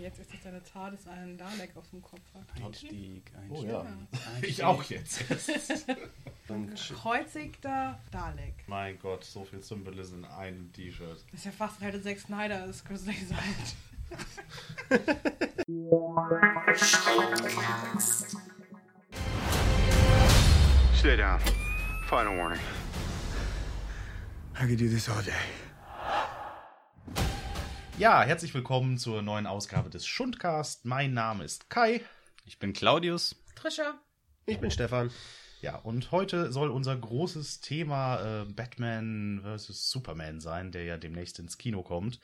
jetzt ist das eine Zahl, dass einen Dalek auf dem Kopf hat. Einstieg, Einstieg. Oh ja. Einstieg. Ich auch jetzt. Ein gekreuzigter Dalek. mein Gott, so viel Symbolism in einem T-Shirt. Das ist ja fast hätte Zack Snyder ist kürzlich sein. Stay down. Final warning. I could do this all day. Ja, herzlich willkommen zur neuen Ausgabe des Schundcast. Mein Name ist Kai. Ich bin Claudius. Trisha. Ich bin Stefan. Ja, und heute soll unser großes Thema äh, Batman vs. Superman sein, der ja demnächst ins Kino kommt.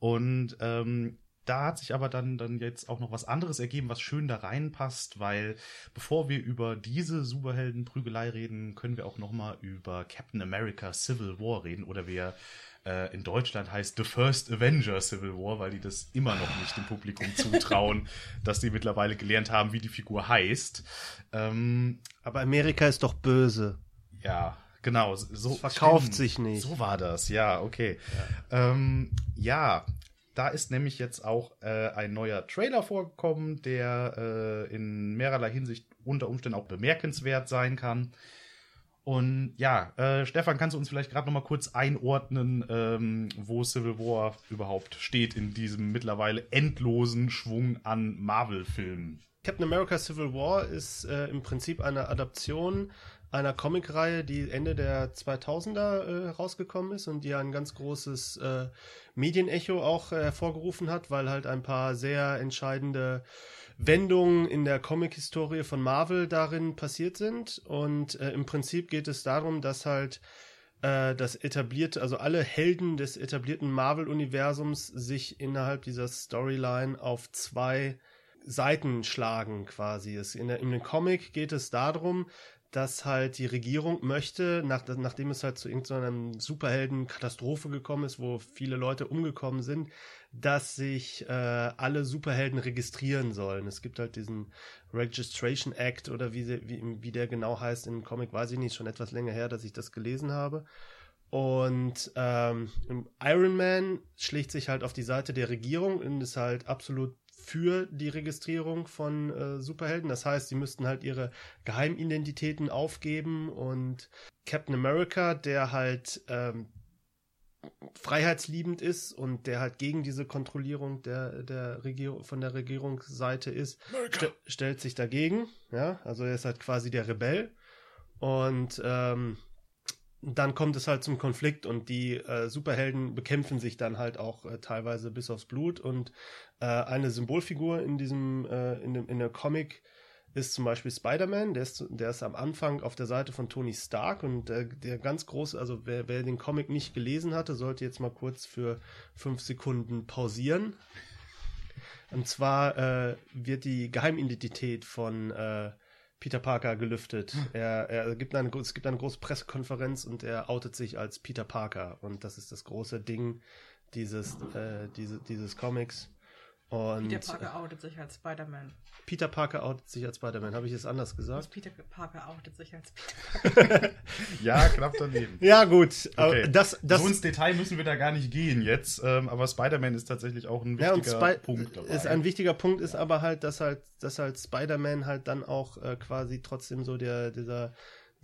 Und ähm, da hat sich aber dann, dann jetzt auch noch was anderes ergeben, was schön da reinpasst, weil bevor wir über diese Superheldenprügelei reden, können wir auch noch mal über Captain America Civil War reden oder wer äh, in Deutschland heißt The First Avenger Civil War, weil die das immer noch nicht dem Publikum zutrauen, dass die mittlerweile gelernt haben, wie die Figur heißt. Ähm, Aber Amerika ist doch böse. ja, genau. So Es verkauft stimmt. sich nicht. So war das, ja, okay. Ja, ähm, ja da ist nämlich jetzt auch äh, ein neuer Trailer vorgekommen, der äh, in mehrerlei Hinsicht unter Umständen auch bemerkenswert sein kann. Und ja, äh, Stefan, kannst du uns vielleicht gerade noch mal kurz einordnen, ähm, wo Civil War überhaupt steht in diesem mittlerweile endlosen Schwung an Marvel-Filmen? Captain America Civil War ist äh, im Prinzip eine Adaption einer Comicreihe, die Ende der 2000er äh, rausgekommen ist und die ein ganz großes äh, Medienecho auch äh, hervorgerufen hat, weil halt ein paar sehr entscheidende Wendungen in der Comic-Historie von Marvel darin passiert sind. Und äh, im Prinzip geht es darum, dass halt äh, das etablierte, also alle Helden des etablierten Marvel-Universums sich innerhalb dieser Storyline auf zwei Seiten schlagen quasi. Es in, der, in dem Comic geht es darum, dass halt die Regierung möchte, nach, nachdem es halt zu irgendeiner Superhelden-Katastrophe gekommen ist, wo viele Leute umgekommen sind, dass sich äh, alle Superhelden registrieren sollen. Es gibt halt diesen Registration Act oder wie, wie, wie der genau heißt im Comic, weiß ich nicht, schon etwas länger her, dass ich das gelesen habe. Und ähm, Iron Man schlägt sich halt auf die Seite der Regierung und ist halt absolut für die Registrierung von äh, Superhelden. Das heißt, sie müssten halt ihre Geheimidentitäten aufgeben und Captain America, der halt ähm, freiheitsliebend ist und der halt gegen diese Kontrollierung der, der Regierung, von der Regierungsseite ist, st stellt sich dagegen. Ja, also er ist halt quasi der Rebell. Und ähm, dann kommt es halt zum Konflikt und die äh, Superhelden bekämpfen sich dann halt auch äh, teilweise bis aufs Blut und äh, eine Symbolfigur in diesem äh, in dem in der Comic ist zum Beispiel Spider-Man, der ist, der ist am Anfang auf der Seite von Tony Stark und der, der ganz große, also wer, wer den Comic nicht gelesen hatte, sollte jetzt mal kurz für fünf Sekunden pausieren. Und zwar äh, wird die Geheimidentität von äh, Peter Parker gelüftet. Er, er gibt eine, es gibt eine große Pressekonferenz und er outet sich als Peter Parker. Und das ist das große Ding dieses, äh, diese, dieses Comics. Und Peter Parker outet sich als Spider-Man. Peter Parker outet sich als Spider-Man. Habe ich es anders gesagt? Peter Parker outet sich als Peter Ja, knapp daneben. Ja, gut. Okay. Das, das, so ins Detail müssen wir da gar nicht gehen jetzt, ähm, aber Spider-Man ist tatsächlich auch ein ja, und wichtiger Spy Punkt dabei. ist ein wichtiger Punkt ist aber halt, dass halt, dass halt Spider-Man halt dann auch äh, quasi trotzdem so der, dieser,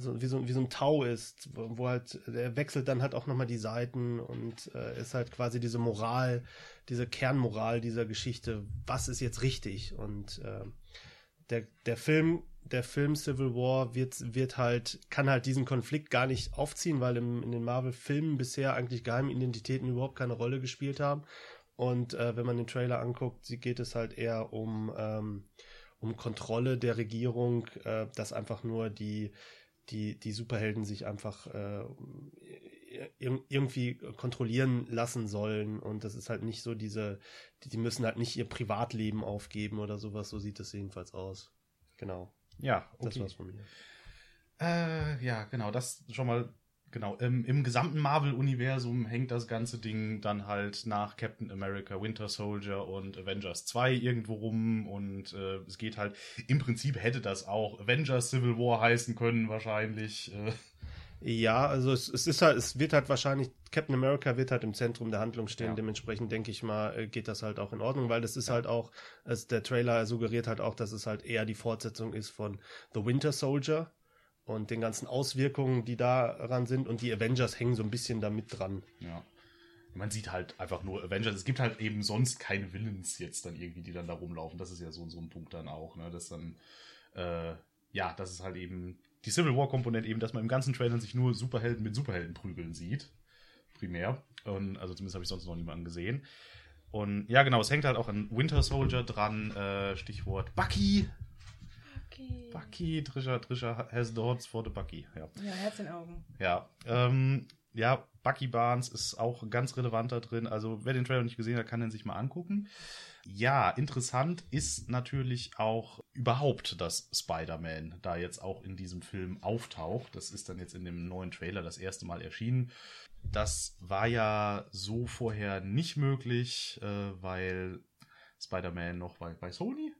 so, wie, so, wie so ein Tau ist, wo, wo halt, er wechselt dann halt auch nochmal die Seiten und äh, ist halt quasi diese Moral, diese Kernmoral dieser Geschichte, was ist jetzt richtig? Und äh, der, der Film, der Film Civil War wird, wird halt, kann halt diesen Konflikt gar nicht aufziehen, weil im, in den Marvel-Filmen bisher eigentlich Geheimidentitäten überhaupt keine Rolle gespielt haben. Und äh, wenn man den Trailer anguckt, geht es halt eher um, ähm, um Kontrolle der Regierung, äh, dass einfach nur die, die, die Superhelden sich einfach äh, ir irgendwie kontrollieren lassen sollen. Und das ist halt nicht so diese, die, die müssen halt nicht ihr Privatleben aufgeben oder sowas. So sieht das jedenfalls aus. Genau. ja, okay. Das war's von mir. Äh, ja, genau, das schon mal, genau. Im, im gesamten Marvel-Universum hängt das ganze Ding dann halt nach Captain America, Winter Soldier und Avengers 2 irgendwo rum und äh, es geht halt, im Prinzip hätte das auch Avengers Civil War heißen können wahrscheinlich. Äh, Ja, also es, es ist halt, es wird halt wahrscheinlich, Captain America wird halt im Zentrum der Handlung stehen. Ja. Dementsprechend denke ich mal, äh, geht das halt auch in Ordnung, weil das ist halt auch, also der Trailer suggeriert halt auch, dass es halt eher die Fortsetzung ist von The Winter Soldier und den ganzen Auswirkungen, die daran sind und die Avengers hängen so ein bisschen damit dran. Ja. Man sieht halt einfach nur Avengers. Es gibt halt eben sonst keine Villains jetzt dann irgendwie, die dann da rumlaufen. Das ist ja so, so ein Punkt dann auch, ne? Dass dann, äh, ja, das ist halt eben die Civil War-Komponente eben, dass man im ganzen Trailer sich nur Superhelden mit Superhelden prügeln sieht. Primär. Und, also zumindest habe ich sonst noch niemanden gesehen. Und ja, genau, es hängt halt auch an Winter Soldier dran. Äh, Stichwort Bucky. Okay. Bucky, Trisha, Trisha has the hots for the Bucky. Ja. Ja, Herz in Augen. Ja, ähm, ja, Bucky Barnes ist auch ganz relevant da drin. Also, wer den Trailer nicht gesehen hat, kann den sich mal angucken. Ja, interessant ist natürlich auch überhaupt, dass Spider-Man da jetzt auch in diesem Film auftaucht. Das ist dann jetzt in dem neuen Trailer das erste Mal erschienen. Das war ja so vorher nicht möglich, äh, weil Spider-Man noch bei, bei Sony?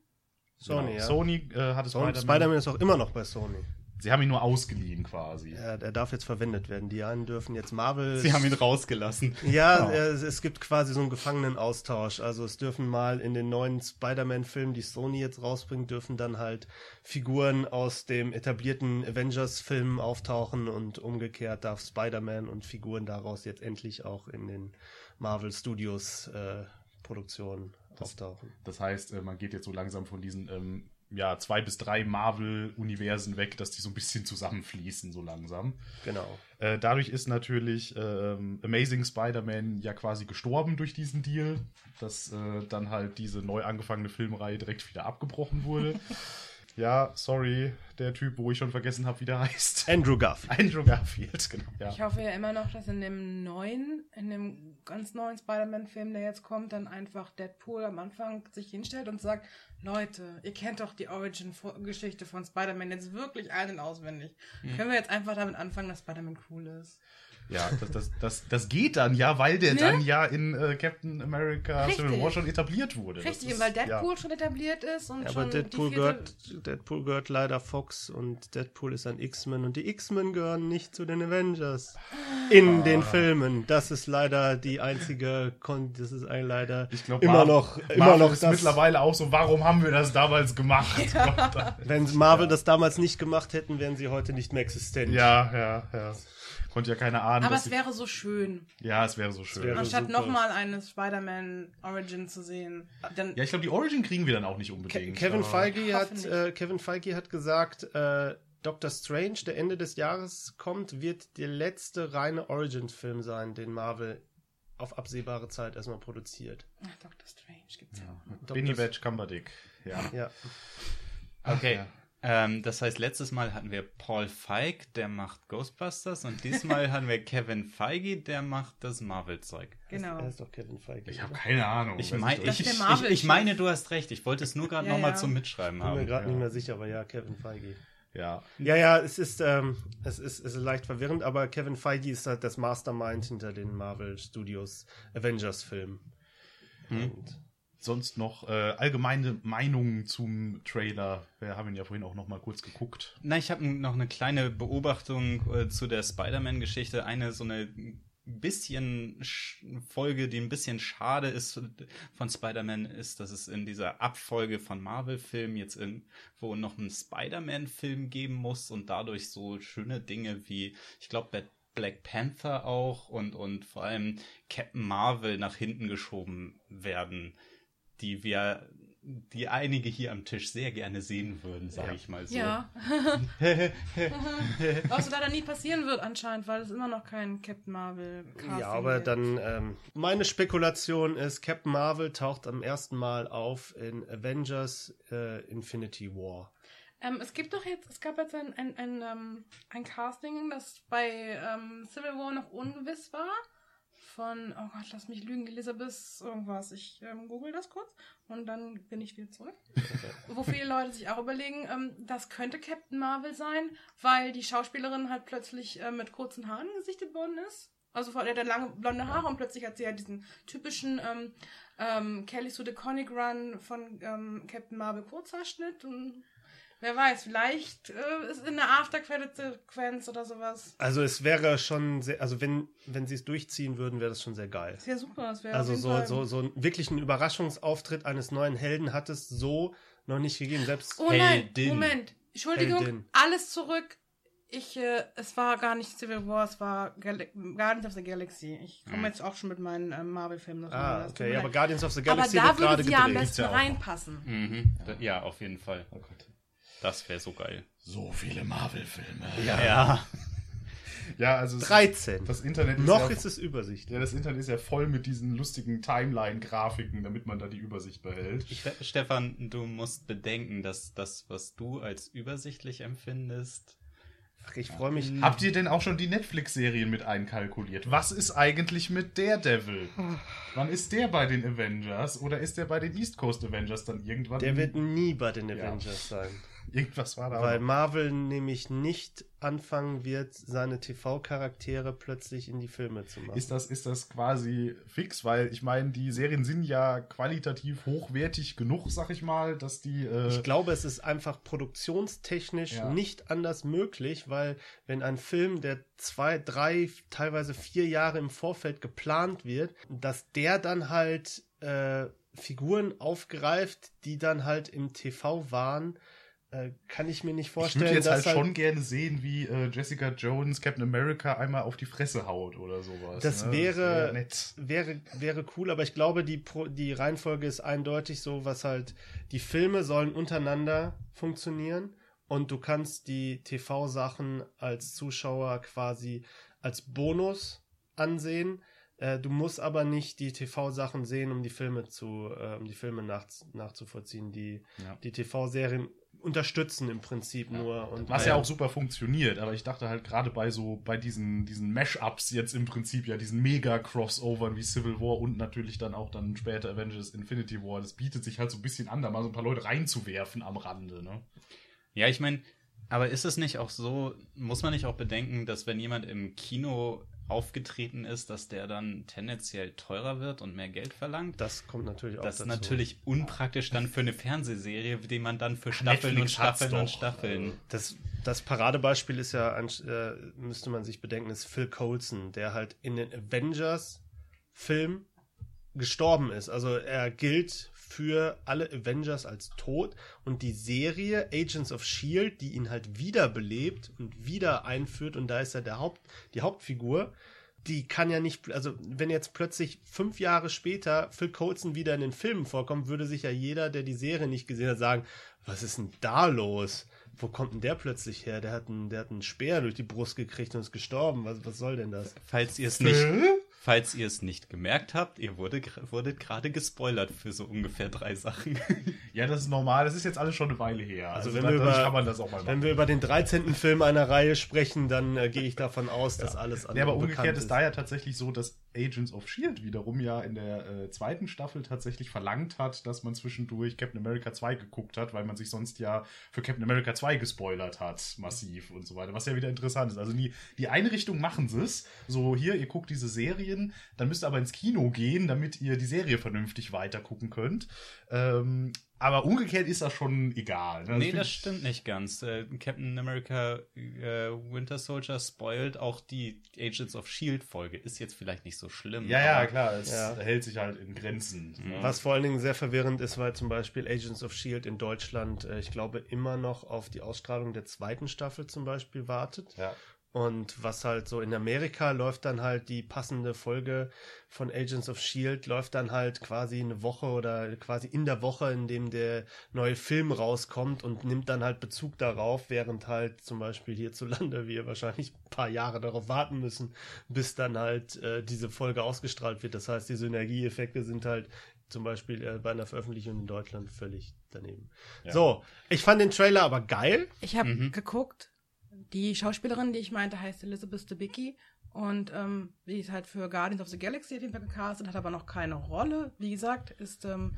Sony, Genau, ja. Sony äh, hatte Und Spider-Man. Spider-Man ist auch immer noch bei Sony. Sie haben ihn nur ausgeliehen quasi. Ja, der darf jetzt verwendet werden. Die einen dürfen jetzt Marvel. Sie haben ihn rausgelassen. Ja, äh, es, es gibt quasi so einen Gefangenenaustausch. Also es dürfen mal in den neuen Spider-Man-Filmen, die Sony jetzt rausbringt, dürfen dann halt Figuren aus dem etablierten Avengers-Film auftauchen und umgekehrt darf Spider-Man und Figuren daraus jetzt endlich auch in den Marvel Studios äh, Produktionen auftauchen. Das heißt, äh, man geht jetzt so langsam von diesen ähm, ja, zwei bis drei Marvel-Universen weg, dass die so ein bisschen zusammenfließen, so langsam. Genau. Äh, dadurch ist natürlich ähm, Amazing Spider-Man ja quasi gestorben durch diesen Deal, dass äh, dann halt diese neu angefangene Filmreihe direkt wieder abgebrochen wurde. ja, sorry, der Typ, wo ich schon vergessen habe, wie der heißt. Andrew Garfield. Andrew Garfield, genau. Ja. Ich hoffe ja immer noch, dass in dem neuen, in dem ganz neuen Spider-Man-Film, der jetzt kommt, dann einfach Deadpool am Anfang sich hinstellt und sagt, Leute, ihr kennt doch die Origin-Geschichte von Spider-Man jetzt wirklich ein- und auswendig. Mhm. Können wir jetzt einfach damit anfangen, dass Spider-Man cool ist? Ja, das, das, das, das geht dann ja, weil der Ne? dann ja in äh, Captain America Civil Richtig. War schon etabliert wurde. Richtig, ist- weil Deadpool ja. schon etabliert ist und Ja, schon aber Deadpool gehört, Deadpool gehört leider Fox und Deadpool ist ein X-Men und die X-Men gehören nicht zu den Avengers. In den Filmen. Das ist leider die einzige, Kon das ist ein leider Ich glaube, immer noch, immer Marvel noch ist das. mittlerweile auch so, warum haben wir das damals gemacht? Wenn Marvel das damals nicht gemacht hätten, wären sie heute nicht mehr existent. ja, ja, ja. Konnte ja keiner ahnen. Aber es sie- wäre so schön, ja, es wäre so schön. wäre- anstatt nochmal eine Spider-Man Origin zu sehen. Dann, ja, ich glaube, die Origin kriegen wir dann auch nicht Ke unbedingt. Kevin aber- Feige hat, äh, Kevin Feige hat gesagt, äh, Doctor Strange, der Ende des Jahres kommt, wird der letzte reine Origin-Film sein, den Marvel auf absehbare Zeit erstmal produziert. Ach, Doctor Strange gibt's ja. auch. Benny Batch Cumberdick. Ja. Ja. Okay. Ähm, das heißt, letztes Mal hatten wir Paul Feig, der macht Ghostbusters und diesmal hatten wir Kevin Feige, der macht das Marvel-Zeug. Genau. Er ist doch Kevin Feige. Ich habe keine Ahnung. Ich, mein, ich, ich, ich meine, du hast recht. Ich wollte es nur gerade Ja, nochmal ja. zum Mitschreiben Ich bin mir haben. gerade ja. nicht mehr sicher, aber ja, Kevin Feige. ja. Ja, ja, es ist, ähm, es ist, es ist leicht verwirrend, aber Kevin Feige ist halt das Mastermind hinter den Marvel Studios Avengers-Filmen. Und Sonst noch äh, allgemeine Meinungen zum Trailer. Wir haben ihn ja vorhin auch noch mal kurz geguckt. Na, ich habe noch eine kleine Beobachtung äh, zu der Spider-Man-Geschichte. Eine so eine bisschen Sch Folge, die ein bisschen schade ist von Spider-Man, ist, dass es in dieser Abfolge von Marvel-Filmen jetzt irgendwo noch einen Spider-Man-Film geben muss und dadurch so schöne Dinge wie, ich glaube, Black Panther auch und, und vor allem Captain Marvel nach hinten geschoben werden, die wir, die einige hier am Tisch sehr gerne sehen würden, sage ich mal so. Ja. Was leider nie passieren wird anscheinend, weil es immer noch kein Captain Marvel Casting ja, aber gibt. dann, ähm, meine Spekulation ist, Captain Marvel taucht am ersten Mal auf in Avengers äh, Infinity War. Ähm, es gibt doch jetzt, es gab jetzt ein, ein, ein, ähm, ein Casting, das bei ähm, Civil War noch ungewiss war. Von, oh Gott, lass mich lügen, Elizabeth irgendwas. Ich ähm, google das kurz und dann bin ich wieder zurück. Wo viele Leute sich auch überlegen, ähm, das könnte Captain Marvel sein, weil die Schauspielerin halt plötzlich äh, mit kurzen Haaren gesichtet worden ist. Also vor- der hat lange blonde Haare und plötzlich hat sie ja diesen typischen ähm, ähm, Kelly Sue DeConnick Run von ähm, Captain Marvel Kurzhaarschnitt und Wer weiß, vielleicht äh, ist in der After-Credit-Sequenz oder sowas. Also es wäre schon sehr, also wenn, wenn sie es durchziehen würden, wäre das schon sehr geil. Das wäre super. Das wäre Also so, so, so ein, wirklich ein Überraschungsauftritt eines neuen Helden hat es so noch nicht gegeben. Selbst Oh nein, Heldin. Moment. Entschuldigung, Heldin. alles zurück. Ich, äh, es war gar nicht Civil War, es war Gal Guardians of the Galaxy. Ich komme jetzt auch schon mit meinen ähm, Marvel-Filmen. ah, das tut mir okay, aber Guardians of the aber Galaxy da wird gerade würde sie ja am besten ja auch. reinpassen. Mhm. Da- Ja, auf jeden Fall. Oh Gott. Das wäre so geil. So viele Marvel-Filme. Ja. Ja, also es- 13. das Internet ist Noch ja, ist es übersichtlich. ja, das Internet ist ja voll mit diesen lustigen Timeline-Grafiken, damit man da die Übersicht behält. Ste Stefan, du musst bedenken, dass das, was du als übersichtlich empfindest, Ach, ich freue mich. Habt ihr denn auch schon die Netflix-Serien mit einkalkuliert? Was ist eigentlich mit Daredevil? Wann ist der bei den Avengers? Oder ist der bei den East Coast Avengers dann irgendwann? Der wird nie bei den Avengers sein. Irgendwas war da. Weil auch. Marvel nämlich nicht anfangen wird, seine TV-Charaktere plötzlich in die Filme zu machen. Ist das, ist das quasi fix? Weil ich meine, die Serien sind ja qualitativ hochwertig genug, sag ich mal, dass die. Äh, Ich glaube, es ist einfach produktionstechnisch Ja. nicht anders möglich, weil wenn ein Film, der zwei, drei, teilweise vier Jahre im Vorfeld geplant wird, dass der dann halt äh, Figuren aufgreift, die dann halt im TV waren, äh, kann ich mir nicht ich vorstellen, würde jetzt dass halt schon gerne sehen, wie äh, Jessica Jones Captain America einmal auf die Fresse haut oder sowas. Das ne? wäre, wär nett. wäre, wäre cool, aber ich glaube, die, Pro, die Reihenfolge ist eindeutig so, was halt, die Filme sollen untereinander funktionieren und du kannst die TV-Sachen als Zuschauer quasi als Bonus ansehen. Äh, Du musst aber nicht die TV-Sachen sehen, um die Filme zu, äh, um die Filme nach, nachzuvollziehen. Die, Ja. die TV-Serien unterstützen im Prinzip nur. Und Was ja auch super funktioniert, aber ich dachte halt gerade bei so, bei diesen, diesen Mash-Ups jetzt im Prinzip ja, diesen Mega-Crossovern wie Civil War und natürlich dann auch dann später Avengers Infinity War, das bietet sich halt so ein bisschen an, da mal so ein paar Leute reinzuwerfen am Rande, ne? Ja, ich meine, aber ist es nicht auch so, muss man nicht auch bedenken, dass wenn jemand im Kino aufgetreten ist, dass der dann tendenziell teurer wird und mehr Geld verlangt? das kommt natürlich auch Das ist dazu. natürlich unpraktisch dann für eine Fernsehserie, die man dann für Staffeln Netflix und Staffeln und. Staffeln. Das, das Paradebeispiel ist ja, äh, müsste man sich bedenken, ist Phil Coulson, der halt in den Avengers-Film gestorben ist. Also er gilt für alle Avengers als tot und die Serie Agents of Shield, die ihn halt wiederbelebt und wieder einführt und da ist er der Haupt, die Hauptfigur, die kann ja nicht, also wenn jetzt plötzlich fünf Jahre später Phil Coulson wieder in den Filmen vorkommt, würde sich ja jeder, der die Serie nicht gesehen hat, sagen, was ist denn da los? Wo kommt denn der plötzlich her? Der hat einen, der hat einen Speer durch die Brust gekriegt und ist gestorben. Was, was soll denn das? Falls ihr es nicht, falls ihr es nicht gemerkt habt, ihr wurde, wurdet gerade gespoilert für so ungefähr drei Sachen. Ja, das ist normal, das ist jetzt alles schon eine Weile her. Also, Also, wenn dann, wir über, kann man das auch mal machen. wenn wir über den 13. Film einer Reihe sprechen, dann äh, gehe ich davon aus, dass alles Nee, andere aber umgekehrt ist da ja tatsächlich so, dass Agents of Shield wiederum ja in der äh, zweiten Staffel tatsächlich verlangt hat, dass man zwischendurch Captain America 2 geguckt hat, weil man sich sonst ja für Captain America 2 gespoilert hat, massiv und so weiter, was ja wieder interessant ist. Also die, die eine machen sie es, so hier, ihr guckt diese Serien, dann müsst ihr aber ins Kino gehen, damit ihr die Serie vernünftig weiter gucken könnt. Ähm, aber umgekehrt ist das schon egal. ne? Also nee, find das stimmt nicht ganz. Äh, Captain America äh, Winter Soldier spoilt auch die Agents of Shield Folge. Ist jetzt vielleicht nicht so schlimm. Ja, ja, klar, es Ja. hält sich halt in Grenzen. ne? Was vor allen Dingen sehr verwirrend ist, weil zum Beispiel Agents of Shield in Deutschland, äh, ich glaube, immer noch auf die Ausstrahlung der zweiten Staffel zum Beispiel wartet. Ja. Und was halt so in Amerika läuft dann halt die passende Folge von Agents of Shield, läuft dann halt quasi eine Woche oder quasi in der Woche, in dem der neue Film rauskommt und nimmt dann halt Bezug darauf, während halt zum Beispiel hierzulande wir wahrscheinlich ein paar Jahre darauf warten müssen, bis dann halt äh, diese Folge ausgestrahlt wird. Das heißt, die Synergieeffekte sind halt zum Beispiel äh, bei einer Veröffentlichung in Deutschland völlig daneben. So, ich fand den Trailer aber geil. Ich habe geguckt. Die Schauspielerin, die ich meinte, heißt Elizabeth Debicki. Und ähm, die ist halt für Guardians of the Galaxy auf jeden Fall gecastet, hat aber noch keine Rolle. Wie gesagt, ist ähm,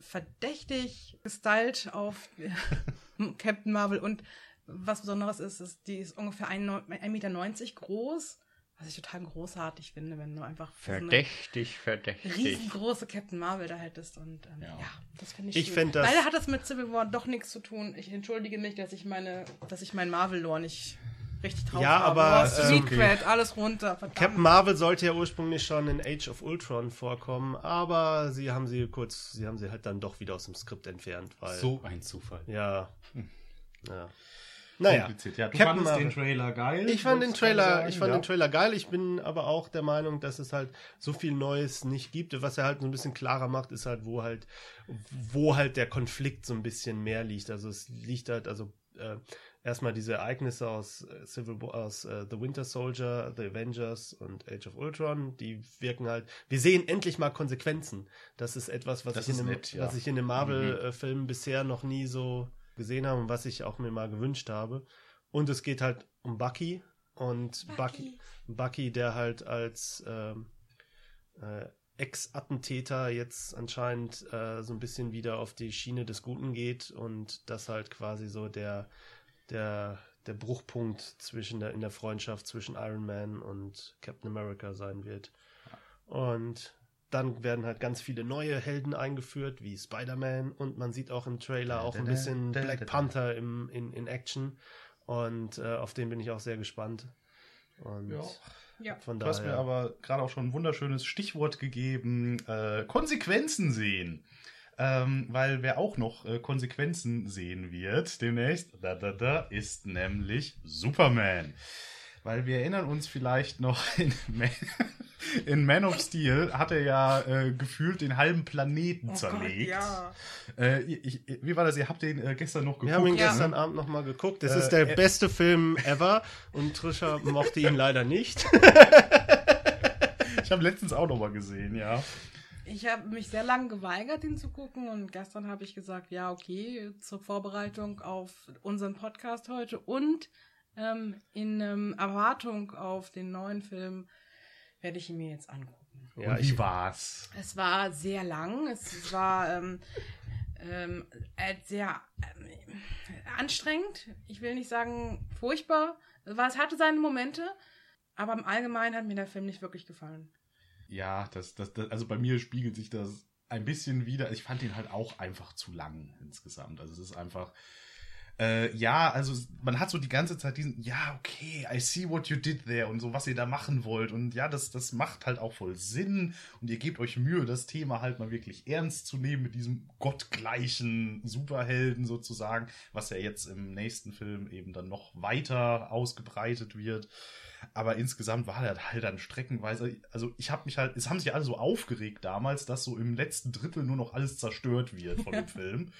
verdächtig gestylt auf Captain Marvel. Und was Besonderes ist, ist, die ist ungefähr 1,90 Meter groß. Was ich total großartig finde, wenn du einfach so Verdächtig, eine verdächtig. riesengroße Captain Marvel da hättest. Und ähm, ja. Ja. das finde ich Ich fänd das- Leider hat das mit Civil War doch nichts zu tun. Ich entschuldige mich, dass ich meine, dass ich mein Marvel-Lore nicht richtig drauf Ja, habe. aber, Oh, ähm, Secret, alles runter. Verdammt. Captain Marvel sollte ja ursprünglich schon in Age of Ultron vorkommen, aber sie haben sie kurz, sie haben sie halt dann doch wieder aus dem Skript entfernt, weil So ein Zufall. ja, ja. Naja, Kompliziert. Ja, du Captain fandest den Marvel. Trailer geil. Ich fand den Trailer, ich fand ja. den Trailer geil. Ich bin aber auch der Meinung, dass es halt so viel Neues nicht gibt. Was er halt so ein bisschen klarer macht, ist halt, wo halt, wo halt der Konflikt so ein bisschen mehr liegt. Also es liegt halt, also äh, erstmal diese Ereignisse aus äh, Civil War, aus äh, The Winter Soldier, The Avengers und Age of Ultron, die wirken halt. Wir sehen endlich mal Konsequenzen. Das ist etwas, was Das ich in dem, nett, ja. was ich in den Marvel-Filmen bisher noch nie so gesehen habe und was ich auch mir mal gewünscht habe. Und es geht halt um Bucky und Bucky, Bucky, der halt als ähm, äh, Ex-Attentäter jetzt anscheinend äh, so ein bisschen wieder auf die Schiene des Guten geht und das halt quasi so der der der Bruchpunkt zwischen der in der Freundschaft zwischen Iron Man und Captain America sein wird. Und dann werden halt ganz viele neue Helden eingeführt, wie Spider-Man und man sieht auch im Trailer auch ein bisschen Black Panther im, in, in Action und äh, auf den bin ich auch sehr gespannt. Und Ja. Ja. von Du hast mir daher. aber gerade auch schon ein wunderschönes Stichwort gegeben: äh, Konsequenzen sehen. Ähm, weil wer auch noch äh, Konsequenzen sehen wird demnächst, da, da, da, ist nämlich Superman. Weil wir erinnern uns vielleicht noch, in Man, in Man of Steel hat er ja äh, gefühlt den halben Planeten Oh Gott, zerlegt. ja. Äh, ich, wie war das? Ihr habt den äh, gestern noch geguckt. Wir haben ihn Ja. gestern Abend nochmal geguckt. Das Äh, ist der äh, beste Film ever und Trisha mochte ihn leider nicht. Ich habe letztens auch noch mal gesehen, ja. Ich habe mich sehr lange geweigert, ihn zu gucken und gestern habe ich gesagt, ja, okay, zur Vorbereitung auf unseren Podcast heute und ähm, in ähm, Erwartung auf den neuen Film werde ich ihn mir jetzt angucken. Ja, Und ich, wie war's? Es war sehr lang, es war ähm, ähm, äh, sehr ähm, anstrengend. Ich will nicht sagen furchtbar. Es war- es hatte seine Momente, aber im Allgemeinen hat mir der Film nicht wirklich gefallen. Ja, das, das, das, also bei mir spiegelt sich das ein bisschen wieder. Ich fand ihn halt auch einfach zu lang insgesamt. Also es ist einfach. Äh, ja, also man hat so die ganze Zeit diesen, ja, okay, I see what you did there und so, was ihr da machen wollt. Und ja, das, das macht halt auch voll Sinn. Und ihr gebt euch Mühe, das Thema halt mal wirklich ernst zu nehmen mit diesem gottgleichen Superhelden sozusagen, was ja jetzt im nächsten Film eben dann noch weiter ausgebreitet wird. Aber insgesamt war das halt dann streckenweise, also ich habe mich halt, es haben sich alle so aufgeregt damals, dass so im letzten Drittel nur noch alles zerstört wird von dem Film.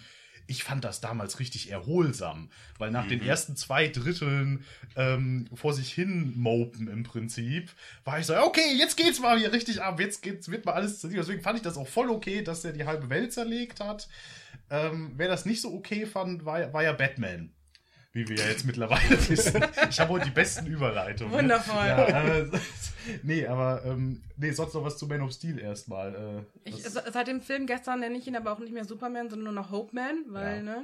Ich fand das damals richtig erholsam, weil nach den ersten zwei Dritteln ähm, vor sich hin mopen im Prinzip, war ich so, okay, jetzt geht's mal hier richtig ab, jetzt geht's, wird mal alles zerlegt. Deswegen fand ich das auch voll okay, dass er die halbe Welt zerlegt hat. Ähm, wer das nicht so okay fand, war, war ja Batman. Wie wir ja jetzt mittlerweile wissen. Ich habe heute die besten Überleitungen. Wundervoll. Ja, äh, nee, aber ähm, nee, sonst noch was zu Man of Steel erstmal. Äh, Ich, seit dem Film gestern nenne ich ihn aber auch nicht mehr Superman, sondern nur noch Hope Man, weil, Ja. ne?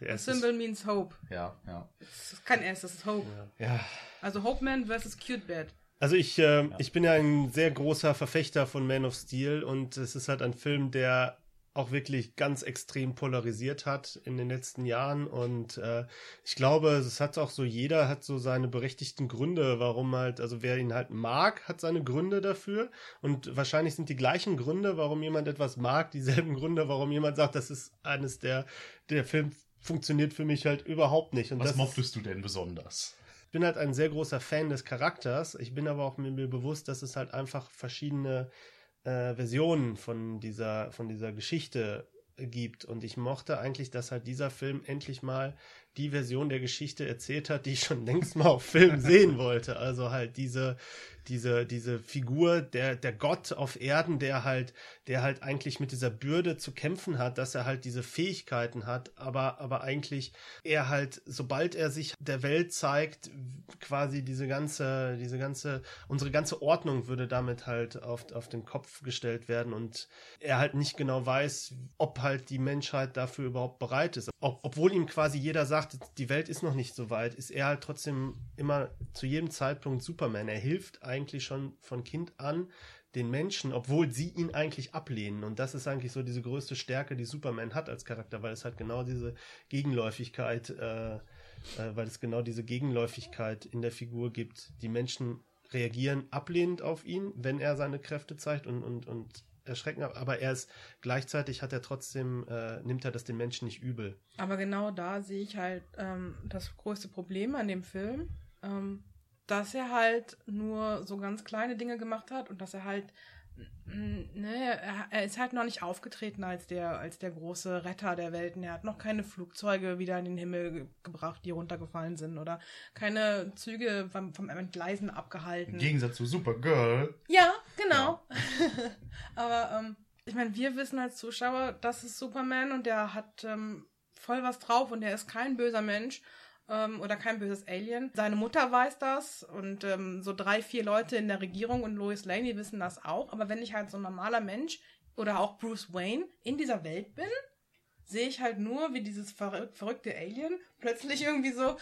der The erste symbol means hope. ja, ja. Das ist kein S, das ist Hope. Ja, Also Hope Man versus Cute Bad. Also ich, äh, ich bin ja ein sehr großer Verfechter von Man of Steel und es ist halt ein Film, der auch wirklich ganz extrem polarisiert hat in den letzten Jahren und äh, ich glaube, es hat auch so jeder hat so seine berechtigten Gründe, warum halt, also wer ihn halt mag, hat seine Gründe dafür und wahrscheinlich sind die gleichen Gründe, warum jemand etwas mag, dieselben Gründe, warum jemand sagt, das ist eines der, der Film funktioniert für mich halt überhaupt nicht. Und Was ist- mochtest du denn besonders? ich bin halt ein sehr großer Fan des Charakters. Ich bin aber auch mir, mir bewusst, dass es halt einfach verschiedene äh, Versionen von dieser, von dieser Geschichte gibt. Und ich mochte eigentlich, dass halt dieser Film endlich mal die Version der Geschichte erzählt hat, die ich schon längst mal auf Film sehen wollte. Also halt diese, diese, diese Figur, der, der Gott auf Erden, der halt, der halt eigentlich mit dieser Bürde zu kämpfen hat, dass er halt diese Fähigkeiten hat, aber, aber eigentlich er halt, sobald er sich der Welt zeigt, quasi diese ganze, diese ganze, unsere ganze Ordnung würde damit halt auf, auf den Kopf gestellt werden und er halt nicht genau weiß, ob halt die Menschheit dafür überhaupt bereit ist. ob, obwohl ihm quasi jeder sagt, die Welt ist noch nicht so weit, ist er halt trotzdem immer zu jedem Zeitpunkt Superman. Er hilft eigentlich schon von Kind an den Menschen, obwohl sie ihn eigentlich ablehnen. Und das ist eigentlich so diese größte Stärke, die Superman hat als Charakter, weil es halt genau diese Gegenläufigkeit, äh, äh, weil es genau diese Gegenläufigkeit in der Figur gibt. Die Menschen reagieren ablehnend auf ihn, wenn er seine Kräfte zeigt und, und, und erschrecken, aber er ist gleichzeitig hat er trotzdem, äh, nimmt er das den Menschen nicht übel. Aber genau da sehe ich halt ähm, das größte Problem an dem Film, ähm, dass er halt nur so ganz kleine Dinge gemacht hat und dass er halt ne, er, ist halt noch nicht aufgetreten als der, als der große Retter der Welten. Er hat noch keine Flugzeuge wieder in den Himmel ge gebracht, die runtergefallen sind oder keine Züge vom, vom Entgleisen abgehalten. Im Gegensatz zu Supergirl. Ja, genau. Ja. Aber ähm, ich meine, wir wissen als Zuschauer, das ist Superman und der hat ähm, voll was drauf und der ist kein böser Mensch ähm, oder kein böses Alien. Seine Mutter weiß das und ähm, so drei, vier Leute in der Regierung und Lois Lane, die wissen das auch. Aber wenn ich halt so ein normaler Mensch oder auch Bruce Wayne in dieser Welt bin, sehe ich halt nur, wie dieses verrück verrückte Alien plötzlich irgendwie so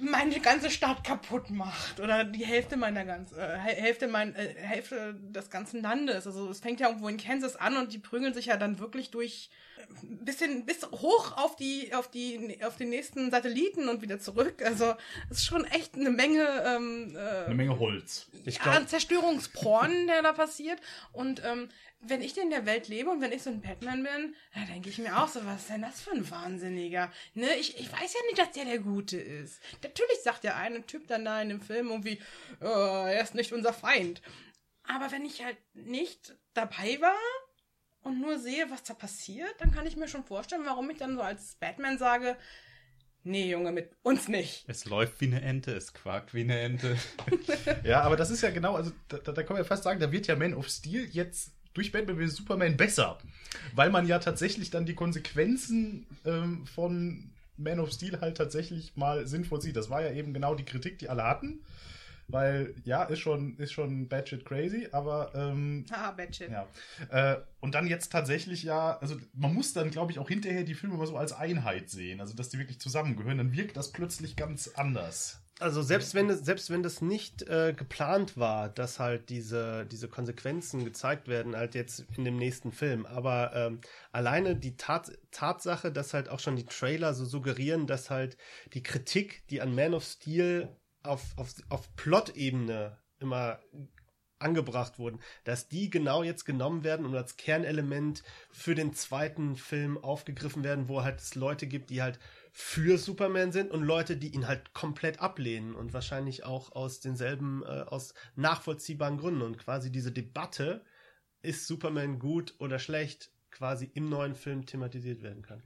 meine ganze Stadt kaputt macht oder die Hälfte meiner ganzen äh, Hälfte mein äh, Hälfte des ganzen Landes. Also es fängt ja irgendwo in Kansas an und die prügeln sich ja dann wirklich durch bisschen bis hoch auf die auf die auf den nächsten Satelliten und wieder zurück. Also es ist schon echt eine Menge ähm, äh, eine Menge Holz. Ich glaub, ja, Zerstörungsporn, der da passiert und ähm, wenn ich in der Welt lebe und wenn ich so ein Batman bin, da denke ich mir auch so, was ist denn das für ein Wahnsinniger? Ne, ich, ich weiß ja nicht, dass der der Gute ist. Natürlich sagt der eine Typ dann da in dem Film irgendwie, oh, er ist nicht unser Feind. Aber wenn ich halt nicht dabei war und nur sehe, was da passiert, dann kann ich mir schon vorstellen, warum ich dann so als Batman sage, nee, Junge, mit uns nicht. Es läuft wie eine Ente, es quakt wie eine Ente. ja, aber das ist ja genau, also da, da kann man ja fast sagen, da wird ja Man of Steel jetzt durch Batman vs. Superman besser. Weil man ja tatsächlich dann die Konsequenzen ähm, von Man of Steel halt tatsächlich mal sinnvoll sieht. Das war ja eben genau die Kritik, die alle hatten. Weil, ja, ist schon, ist schon Batshit crazy, aber. Ähm, ah, Batshit. Ja. Äh, und dann jetzt tatsächlich ja, also man muss dann, glaube ich, auch hinterher die Filme mal so als Einheit sehen, also dass die wirklich zusammengehören, dann wirkt das plötzlich ganz anders. Also selbst wenn es, selbst wenn das nicht äh, geplant war, dass halt diese, diese Konsequenzen gezeigt werden, halt jetzt in dem nächsten Film. Aber ähm, alleine die Tat, Tatsache, dass halt auch schon die Trailer so suggerieren, dass halt die Kritik, die an Man of Steel auf, auf, auf Plot-Ebene immer angebracht wurden, dass die genau jetzt genommen werden und als Kernelement für den zweiten Film aufgegriffen werden, wo halt es Leute gibt, die halt für Superman sind und Leute, die ihn halt komplett ablehnen und wahrscheinlich auch aus denselben, äh, aus nachvollziehbaren Gründen. Und quasi diese Debatte, ist Superman gut oder schlecht, quasi im neuen Film thematisiert werden kann.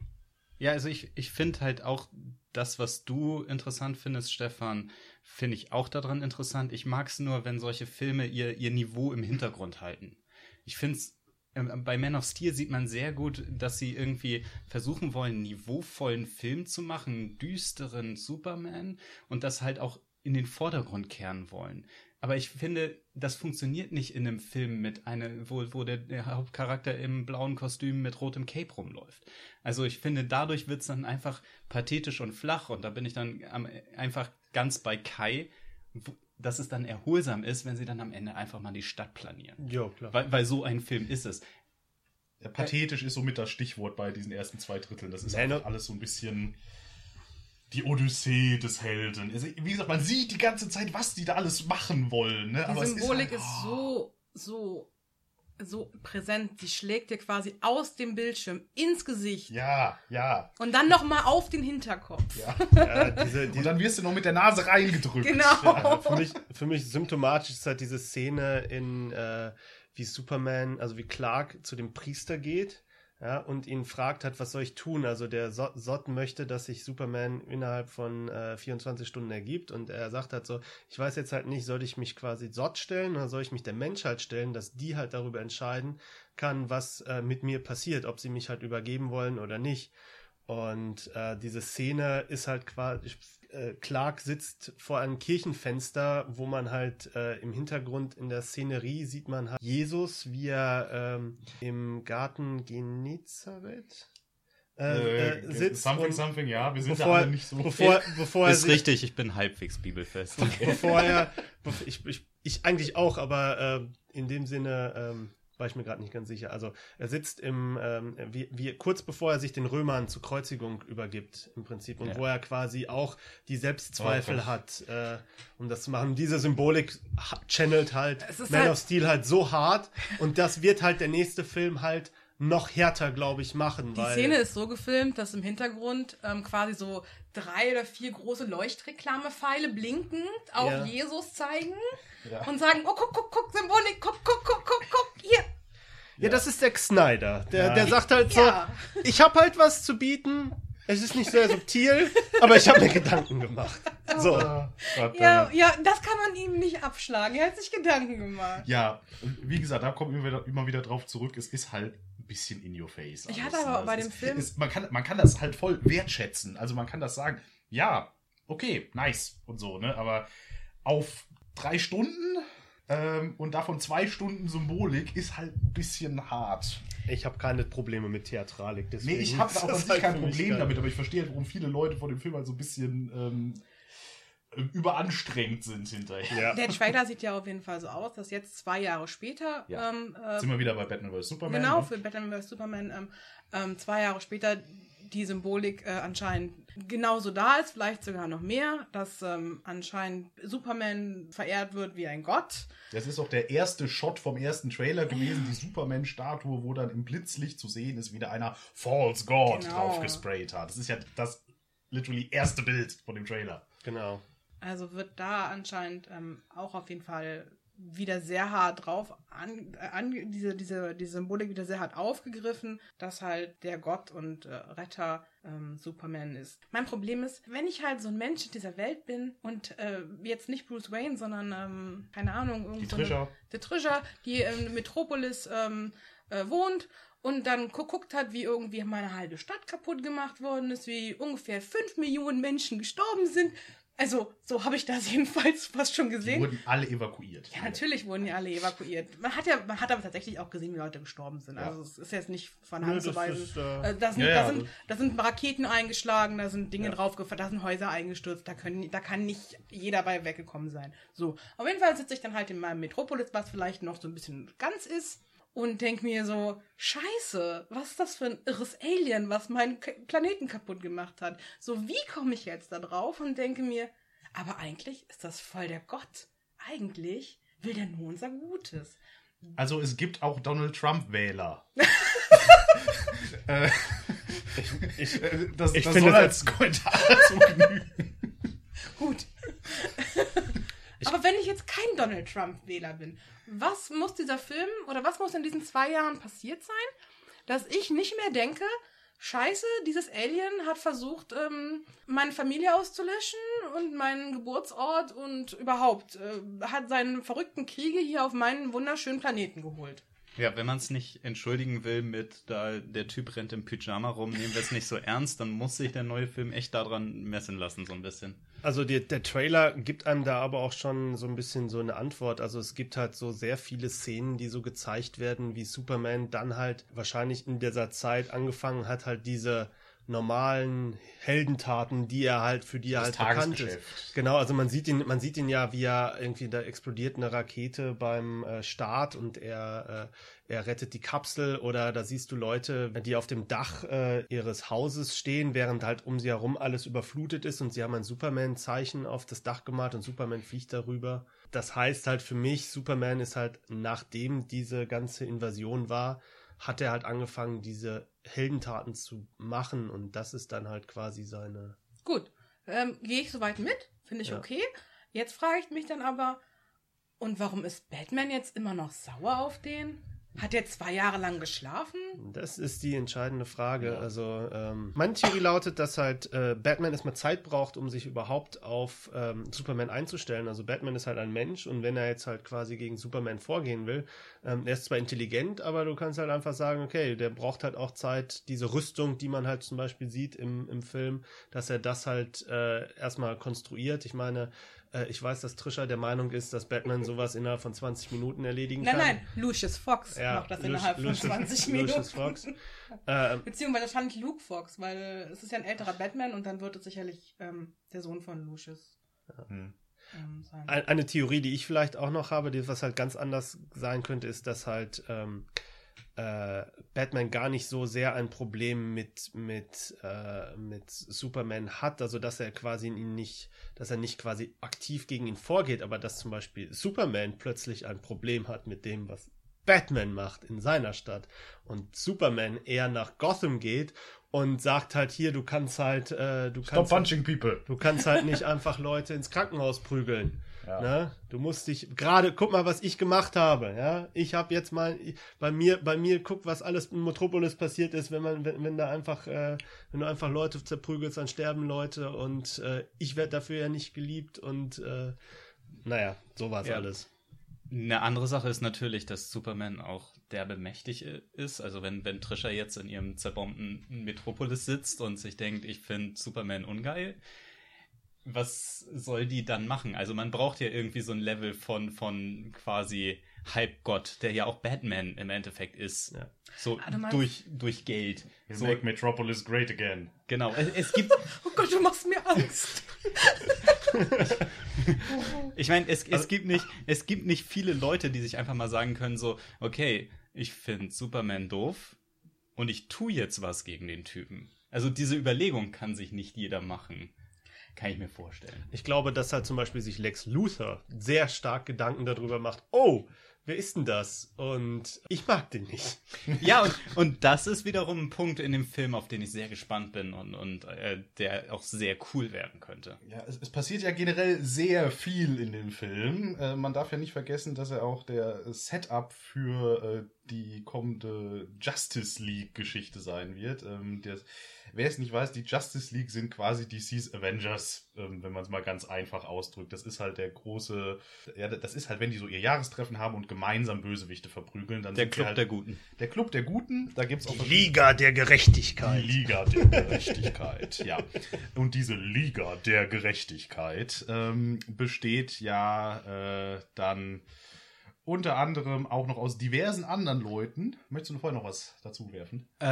Ja, also ich, ich finde halt auch das, was du interessant findest, Stefan, finde ich auch daran interessant. Ich mag es nur, wenn solche Filme ihr, ihr Niveau im Hintergrund halten. Ich finde es bei Man of Steel sieht man sehr gut, dass sie irgendwie versuchen wollen, einen niveauvollen Film zu machen, einen düsteren Superman und das halt auch in den Vordergrund kehren wollen. Aber ich finde, das funktioniert nicht in einem Film mit einer, wo, wo der, der Hauptcharakter im blauen Kostüm mit rotem Cape rumläuft. Also ich finde, dadurch wird's dann einfach pathetisch und flach und da bin ich dann einfach ganz bei Kai, dass es dann erholsam ist, wenn sie dann am Ende einfach mal die Stadt planieren. Ja, klar. Weil, weil so ein Film ist es. Ja, pathetisch ist somit das Stichwort bei diesen ersten zwei Dritteln. Das ist einfach alles so ein bisschen die Odyssee des Helden. Also, wie gesagt, man sieht die ganze Zeit, was die da alles machen wollen. Ne? Die Aber Symbolik ist, halt, oh. ist so, so so präsent. Die schlägt dir quasi aus dem Bildschirm ins Gesicht. Ja, ja. Und dann nochmal auf den Hinterkopf. Ja. ja diese, diese, und dann wirst du noch mit der Nase reingedrückt. Genau. Ja, für, mich, für mich symptomatisch ist halt diese Szene in, äh, wie Superman, also wie Clark zu dem Priester geht ja, und ihn fragt hat, was soll ich tun? Also der Sot möchte, dass sich Superman innerhalb von äh, 24 Stunden ergibt und er sagt halt so, ich weiß jetzt halt nicht, soll ich mich quasi Sot stellen oder soll ich mich der Menschheit stellen, dass die halt darüber entscheiden kann, was äh, mit mir passiert, ob sie mich halt übergeben wollen oder nicht. Und äh, diese Szene ist halt quasi, äh, Clark sitzt vor einem Kirchenfenster, wo man halt äh, im Hintergrund in der Szenerie sieht man halt Jesus, wie er ähm, im Garten Genezareth äh, äh, sitzt. something, und something, ja. Wir sind bevor, da alle nicht so. bevor, bevor er Ist sich, richtig, ich bin halbwegs bibelfest. bevor er, ich, ich, ich eigentlich auch, aber äh, in dem Sinne ähm, war ich mir gerade nicht ganz sicher. Also er sitzt im, ähm, wie, wie, kurz bevor er sich den Römern zur Kreuzigung übergibt, im Prinzip, und Ja. wo er quasi auch die Selbstzweifel Oh, hat, äh, um das zu machen. Diese Symbolik ha- channelt halt Man halt- of Steel halt so hart und das wird halt der nächste Film halt noch härter, glaube ich, machen. Die weil, Szene ist so gefilmt, dass im Hintergrund ähm, quasi so drei oder vier große Leuchtreklamepfeile blinkend auf Ja. Jesus zeigen Ja. und sagen, oh, guck, guck, guck, Symbolik, guck, guck, guck, guck, guck, hier. Ja, das ist der Snyder. Der, Ja. der sagt halt so, Ja. ich habe halt was zu bieten. Es ist nicht sehr subtil, aber ich habe mir Gedanken gemacht. So. Gott, Ja, äh, ja, das kann man ihm nicht abschlagen. Er hat sich Gedanken gemacht. ja, und wie gesagt, da kommen wir immer wieder drauf zurück. Es ist halt bisschen in your face. Ich alles, hatte aber bei dem ist, Film- Ist, man, kann, man kann das halt voll wertschätzen. Also man kann das sagen, ja, okay, nice und so, ne? Aber auf drei Stunden ähm, und davon zwei Stunden Symbolik ist halt ein bisschen hart. Ich habe keine Probleme mit Theatralik. Nee, Deswegen ich habe auch an sich halt kein Problem damit, aber ich verstehe halt, warum viele Leute vor dem Film halt so ein bisschen ähm, überanstrengt sind hinterher. Ja. Der Trailer sieht ja auf jeden Fall so aus, dass jetzt zwei Jahre später, Ja. ähm, äh, Sind wir wieder bei Batman vs. Superman? genau ne? für Batman vs. Superman, ähm, ähm, zwei Jahre später die Symbolik äh, anscheinend genauso da ist, vielleicht sogar noch mehr, dass ähm, anscheinend Superman verehrt wird wie ein Gott. Das ist auch der erste Shot vom ersten Trailer gewesen, die Superman-Statue, wo dann im Blitzlicht zu sehen ist, wie da einer False God Genau. drauf gesprayt hat. Das ist ja das literally erste Bild von dem Trailer. Genau. Also wird da anscheinend ähm, auch auf jeden Fall wieder sehr hart drauf an, äh, an diese, diese, diese Symbolik wieder sehr hart aufgegriffen, dass halt der Gott und äh, Retter ähm, Superman ist. Mein Problem ist, wenn ich halt so ein Mensch in dieser Welt bin und äh, jetzt nicht Bruce Wayne, sondern ähm, keine Ahnung, irgend Die Trisha. die Trisha, die in Metropolis ähm, äh, wohnt und dann gu- guckt hat, wie irgendwie meine halbe Stadt kaputt gemacht worden ist, wie ungefähr 5 Millionen Menschen gestorben sind. Also, so habe ich das jedenfalls fast schon Die gesehen. wurden alle evakuiert. Ja, natürlich wurden die alle evakuiert. Man hat ja, man hat aber tatsächlich auch gesehen, wie Leute gestorben sind. Ja. Also es ist jetzt nicht von Hand das zu weisen. äh, Äh, da, sind, ja, da, ja, sind, das- da sind Raketen eingeschlagen, da sind Dinge Ja. draufgefallen, da sind Häuser eingestürzt, da, können, da kann nicht jeder bei weggekommen sein. So, auf jeden Fall sitze ich dann halt in meinem Metropolis, was vielleicht noch so ein bisschen ganz ist. Und denk mir so, scheiße, was ist das für ein irres Alien, was meinen Planeten kaputt gemacht hat? So, wie komme ich jetzt da drauf und denke mir, aber eigentlich ist das voll der Gott. Eigentlich will der nur unser Gutes. Also es gibt auch Donald Trump-Wähler. äh, ich, äh, das, Ich das finde soll das- als Kommentar dazu genügen. Gut. Aber wenn ich jetzt kein Donald Trump-Wähler bin, was muss dieser Film oder was muss in diesen zwei Jahren passiert sein, dass ich nicht mehr denke, Scheiße, dieses Alien hat versucht, ähm, meine Familie auszulöschen und meinen Geburtsort und überhaupt äh, hat seine verrückten Kriege hier auf meinen wunderschönen Planeten geholt. Ja, wenn man es nicht entschuldigen will mit, da der Typ rennt im Pyjama rum, nehmen wir es nicht so ernst, dann muss sich der neue Film echt daran messen lassen, so ein bisschen. Also die, der Trailer gibt einem da aber auch schon so ein bisschen so eine Antwort. Also es gibt halt so sehr viele Szenen, die so gezeigt werden, wie Superman dann halt wahrscheinlich in dieser Zeit angefangen hat, halt diese normalen Heldentaten, die er halt, für die er Das halt bekannt ist. Genau, also man sieht ihn, man sieht ihn ja, wie er irgendwie, da explodiert eine Rakete beim äh, Start und er, äh, er rettet die Kapsel oder da siehst du Leute, die auf dem Dach äh, ihres Hauses stehen, während halt um sie herum alles überflutet ist und sie haben ein Superman-Zeichen auf das Dach gemalt und Superman fliegt darüber. Das heißt halt für mich, Superman ist halt, nachdem diese ganze Invasion war, hat er halt angefangen, diese Heldentaten zu machen und das ist dann halt quasi seine Gut, ähm, gehe ich soweit mit, finde ich Ja. okay. Jetzt frage ich mich dann aber, und warum ist Batman jetzt immer noch sauer auf den? Hat er zwei Jahre lang geschlafen? Das ist die entscheidende Frage. Also, ähm, meine Theorie lautet, dass halt äh, Batman erstmal Zeit braucht, um sich überhaupt auf ähm, Superman einzustellen. Also, Batman ist halt ein Mensch und wenn er jetzt halt quasi gegen Superman vorgehen will, ähm, er ist zwar intelligent, aber du kannst halt einfach sagen, okay, der braucht halt auch Zeit, diese Rüstung, die man halt zum Beispiel sieht im, im Film, dass er das halt äh, erstmal konstruiert. Ich meine, Äh, ich weiß, dass Trisha der Meinung ist, dass Batman sowas innerhalb von 20 Minuten erledigen Nein, kann. nein, Lucius Fox Ja, macht das Luci- innerhalb von Lucius- 20 Minuten. Lucius Fox. Ähm, Beziehungsweise wahrscheinlich Luke Fox, weil es ist ja ein älterer Batman und dann wird es sicherlich ähm, der Sohn von Lucius Hm. ähm, sein. Ein- Eine Theorie, die ich vielleicht auch noch habe, die was halt ganz anders sein könnte, ist, dass halt ähm, äh, Batman gar nicht so sehr ein Problem mit mit äh, mit Superman hat, also dass er quasi ihn nicht, dass er nicht quasi aktiv gegen ihn vorgeht, aber dass zum Beispiel Superman plötzlich ein Problem hat mit dem, was Batman macht in seiner Stadt und Superman eher nach Gotham geht und sagt halt hier, du kannst halt, äh, du Stop kannst halt, punching people. Du kannst halt nicht einfach Leute ins Krankenhaus prügeln. Ja. Ne? Du musst dich gerade guck mal, was ich gemacht habe. Ja, ich habe jetzt mal bei mir, bei mir guck, was alles in Metropolis passiert ist, wenn man, wenn, wenn da einfach, äh, wenn du einfach Leute zerprügelst, dann sterben Leute und äh, ich werde dafür ja nicht geliebt und äh, naja, so war's Ja. alles. Eine andere Sache ist natürlich, dass Superman auch derbe mächtig i- ist. Also wenn, wenn Trisha jetzt in ihrem zerbombten Metropolis sitzt und sich denkt, ich finde Superman ungeil, was soll die dann machen? Also man braucht ja irgendwie so ein Level von, von quasi Halbgott, der ja auch Batman im Endeffekt ist. Ja. So Ah, du meinst- durch, durch Geld. We'll So, make Metropolis great again. genau. Es, es gibt, Oh Gott, du machst mir Angst. Ich meine, es, es, gibt nicht, es gibt nicht viele Leute, die sich einfach mal sagen können, so, okay, ich finde Superman doof und ich tue jetzt was gegen den Typen. Also diese Überlegung kann sich nicht jeder machen. Kann ich mir vorstellen. Ich glaube, dass halt zum Beispiel sich Lex Luthor sehr stark Gedanken darüber macht, oh, wer ist denn das? Und ich mag den nicht. Ja, und, und das ist wiederum ein Punkt in dem Film, auf den ich sehr gespannt bin und, und äh, der auch sehr cool werden könnte. Ja, es, es passiert ja generell sehr viel in dem Film. Äh, man darf ja nicht vergessen, dass er auch der Setup für äh, die kommende Justice League-Geschichte sein wird. Ähm, wer es nicht weiß, die Justice League sind quasi DC's Avengers, ähm, wenn man es mal ganz einfach ausdrückt. Das ist halt der große, ja, das ist halt, wenn die so ihr Jahrestreffen haben und gemeinsam Bösewichte verprügeln, dann Der Club halt, der Guten. Der Club der Guten, da gibt's auch verschiedene- Liga der Gerechtigkeit. die Liga der Gerechtigkeit, ja. Und diese Liga der Gerechtigkeit ähm, besteht ja äh, dann unter anderem auch noch aus diversen anderen Leuten. Möchtest du vorher noch was dazu werfen? Äh,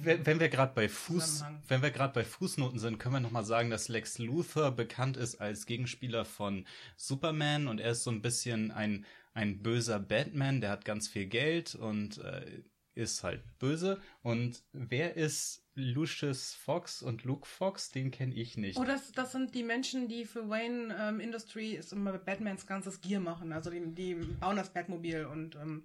ein- wenn, wir gerade bei Fuß, wenn wir gerade bei Fußnoten sind, können wir noch mal sagen, dass Lex Luthor bekannt ist als Gegenspieler von Superman und er ist so ein bisschen ein ein böser Batman, der hat ganz viel Geld und äh, ist halt böse. Und wer ist Lucius Fox und Luke Fox? Den kenne ich nicht. Oh, das, das sind die Menschen, die für Wayne ähm, Industries immer Batmans ganzes Gear machen. Also die, die bauen das Batmobil und ähm,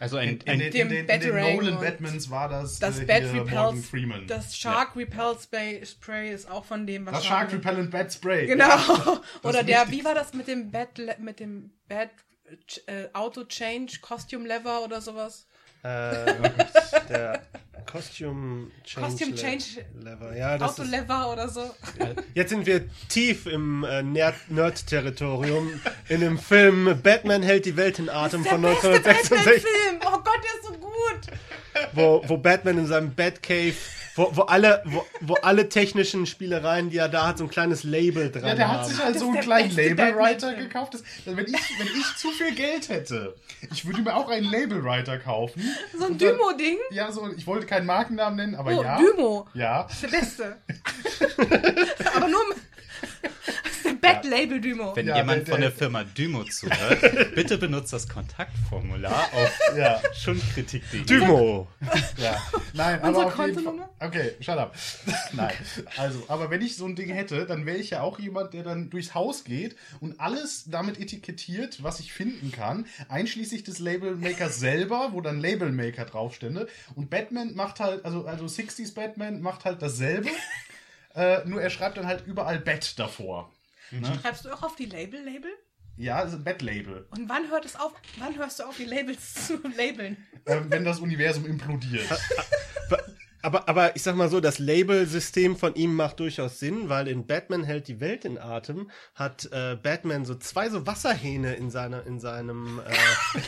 also ein, In, ein dem in den, in den Nolan Batmans war das, das äh, Bat Repels, Freeman. das Shark Repel Spray, Spray ist auch von dem das Shark. Repellent Bat Spray. Genau. Ja. Oder der, wie war das mit dem Bat, mit dem Bat äh, Auto Change, Costume Lever oder sowas? Äh, der Costume Change, Costume Change Lever. Ja, das Auto ist, Lever oder so. jetzt sind wir tief im äh, Nerd- Nerd-Territorium. in dem Film Batman hält die Welt in Atem Der von beste 1966. Batman-Film! Oh Gott, der ist so gut! wo, wo Batman in seinem Batcave, wo, wo, alle, wo, wo alle technischen Spielereien, die er da hat, so ein kleines Label dran Ja, der hat sich halt so einen kleinen Labelwriter gekauft. Das, also wenn, ich, wenn ich zu viel Geld hätte, ich würde mir auch einen Labelwriter kaufen. So ein Dymo-Ding. Ja, so, ich wollte keinen Markennamen nennen, aber Oh, ja. Dymo. Ja. Der Beste. Aber nur. der Bat-Label Dymo. Wenn Ja, jemand der- von der Firma Dymo zuhört, bitte benutzt das Kontaktformular auf Ja. schundkritik.de. Dymo. Ja, nein, aber auf jeden Fall. Okay, shut up. Nein, also, aber wenn ich so ein Ding hätte, dann wäre ich ja auch jemand, der dann durchs Haus geht und alles damit etikettiert, was ich finden kann, einschließlich des Labelmakers selber, wo dann Labelmaker draufstände. Und Batman macht halt, also, also 60s Batman macht halt dasselbe, äh, nur er schreibt dann halt überall Bat davor. Schreibst du auch auf die Label-Label? Ja, also Bat-Label. Und wann hört es auf? Wann hörst du auf, die Labels zu labeln? Ähm, wenn das Universum implodiert. Aber, aber ich sag mal so, das Labelsystem von ihm macht durchaus Sinn, weil in Batman hält die Welt in Atem, hat äh, Batman so zwei so Wasserhähne in seiner, in seinem, äh,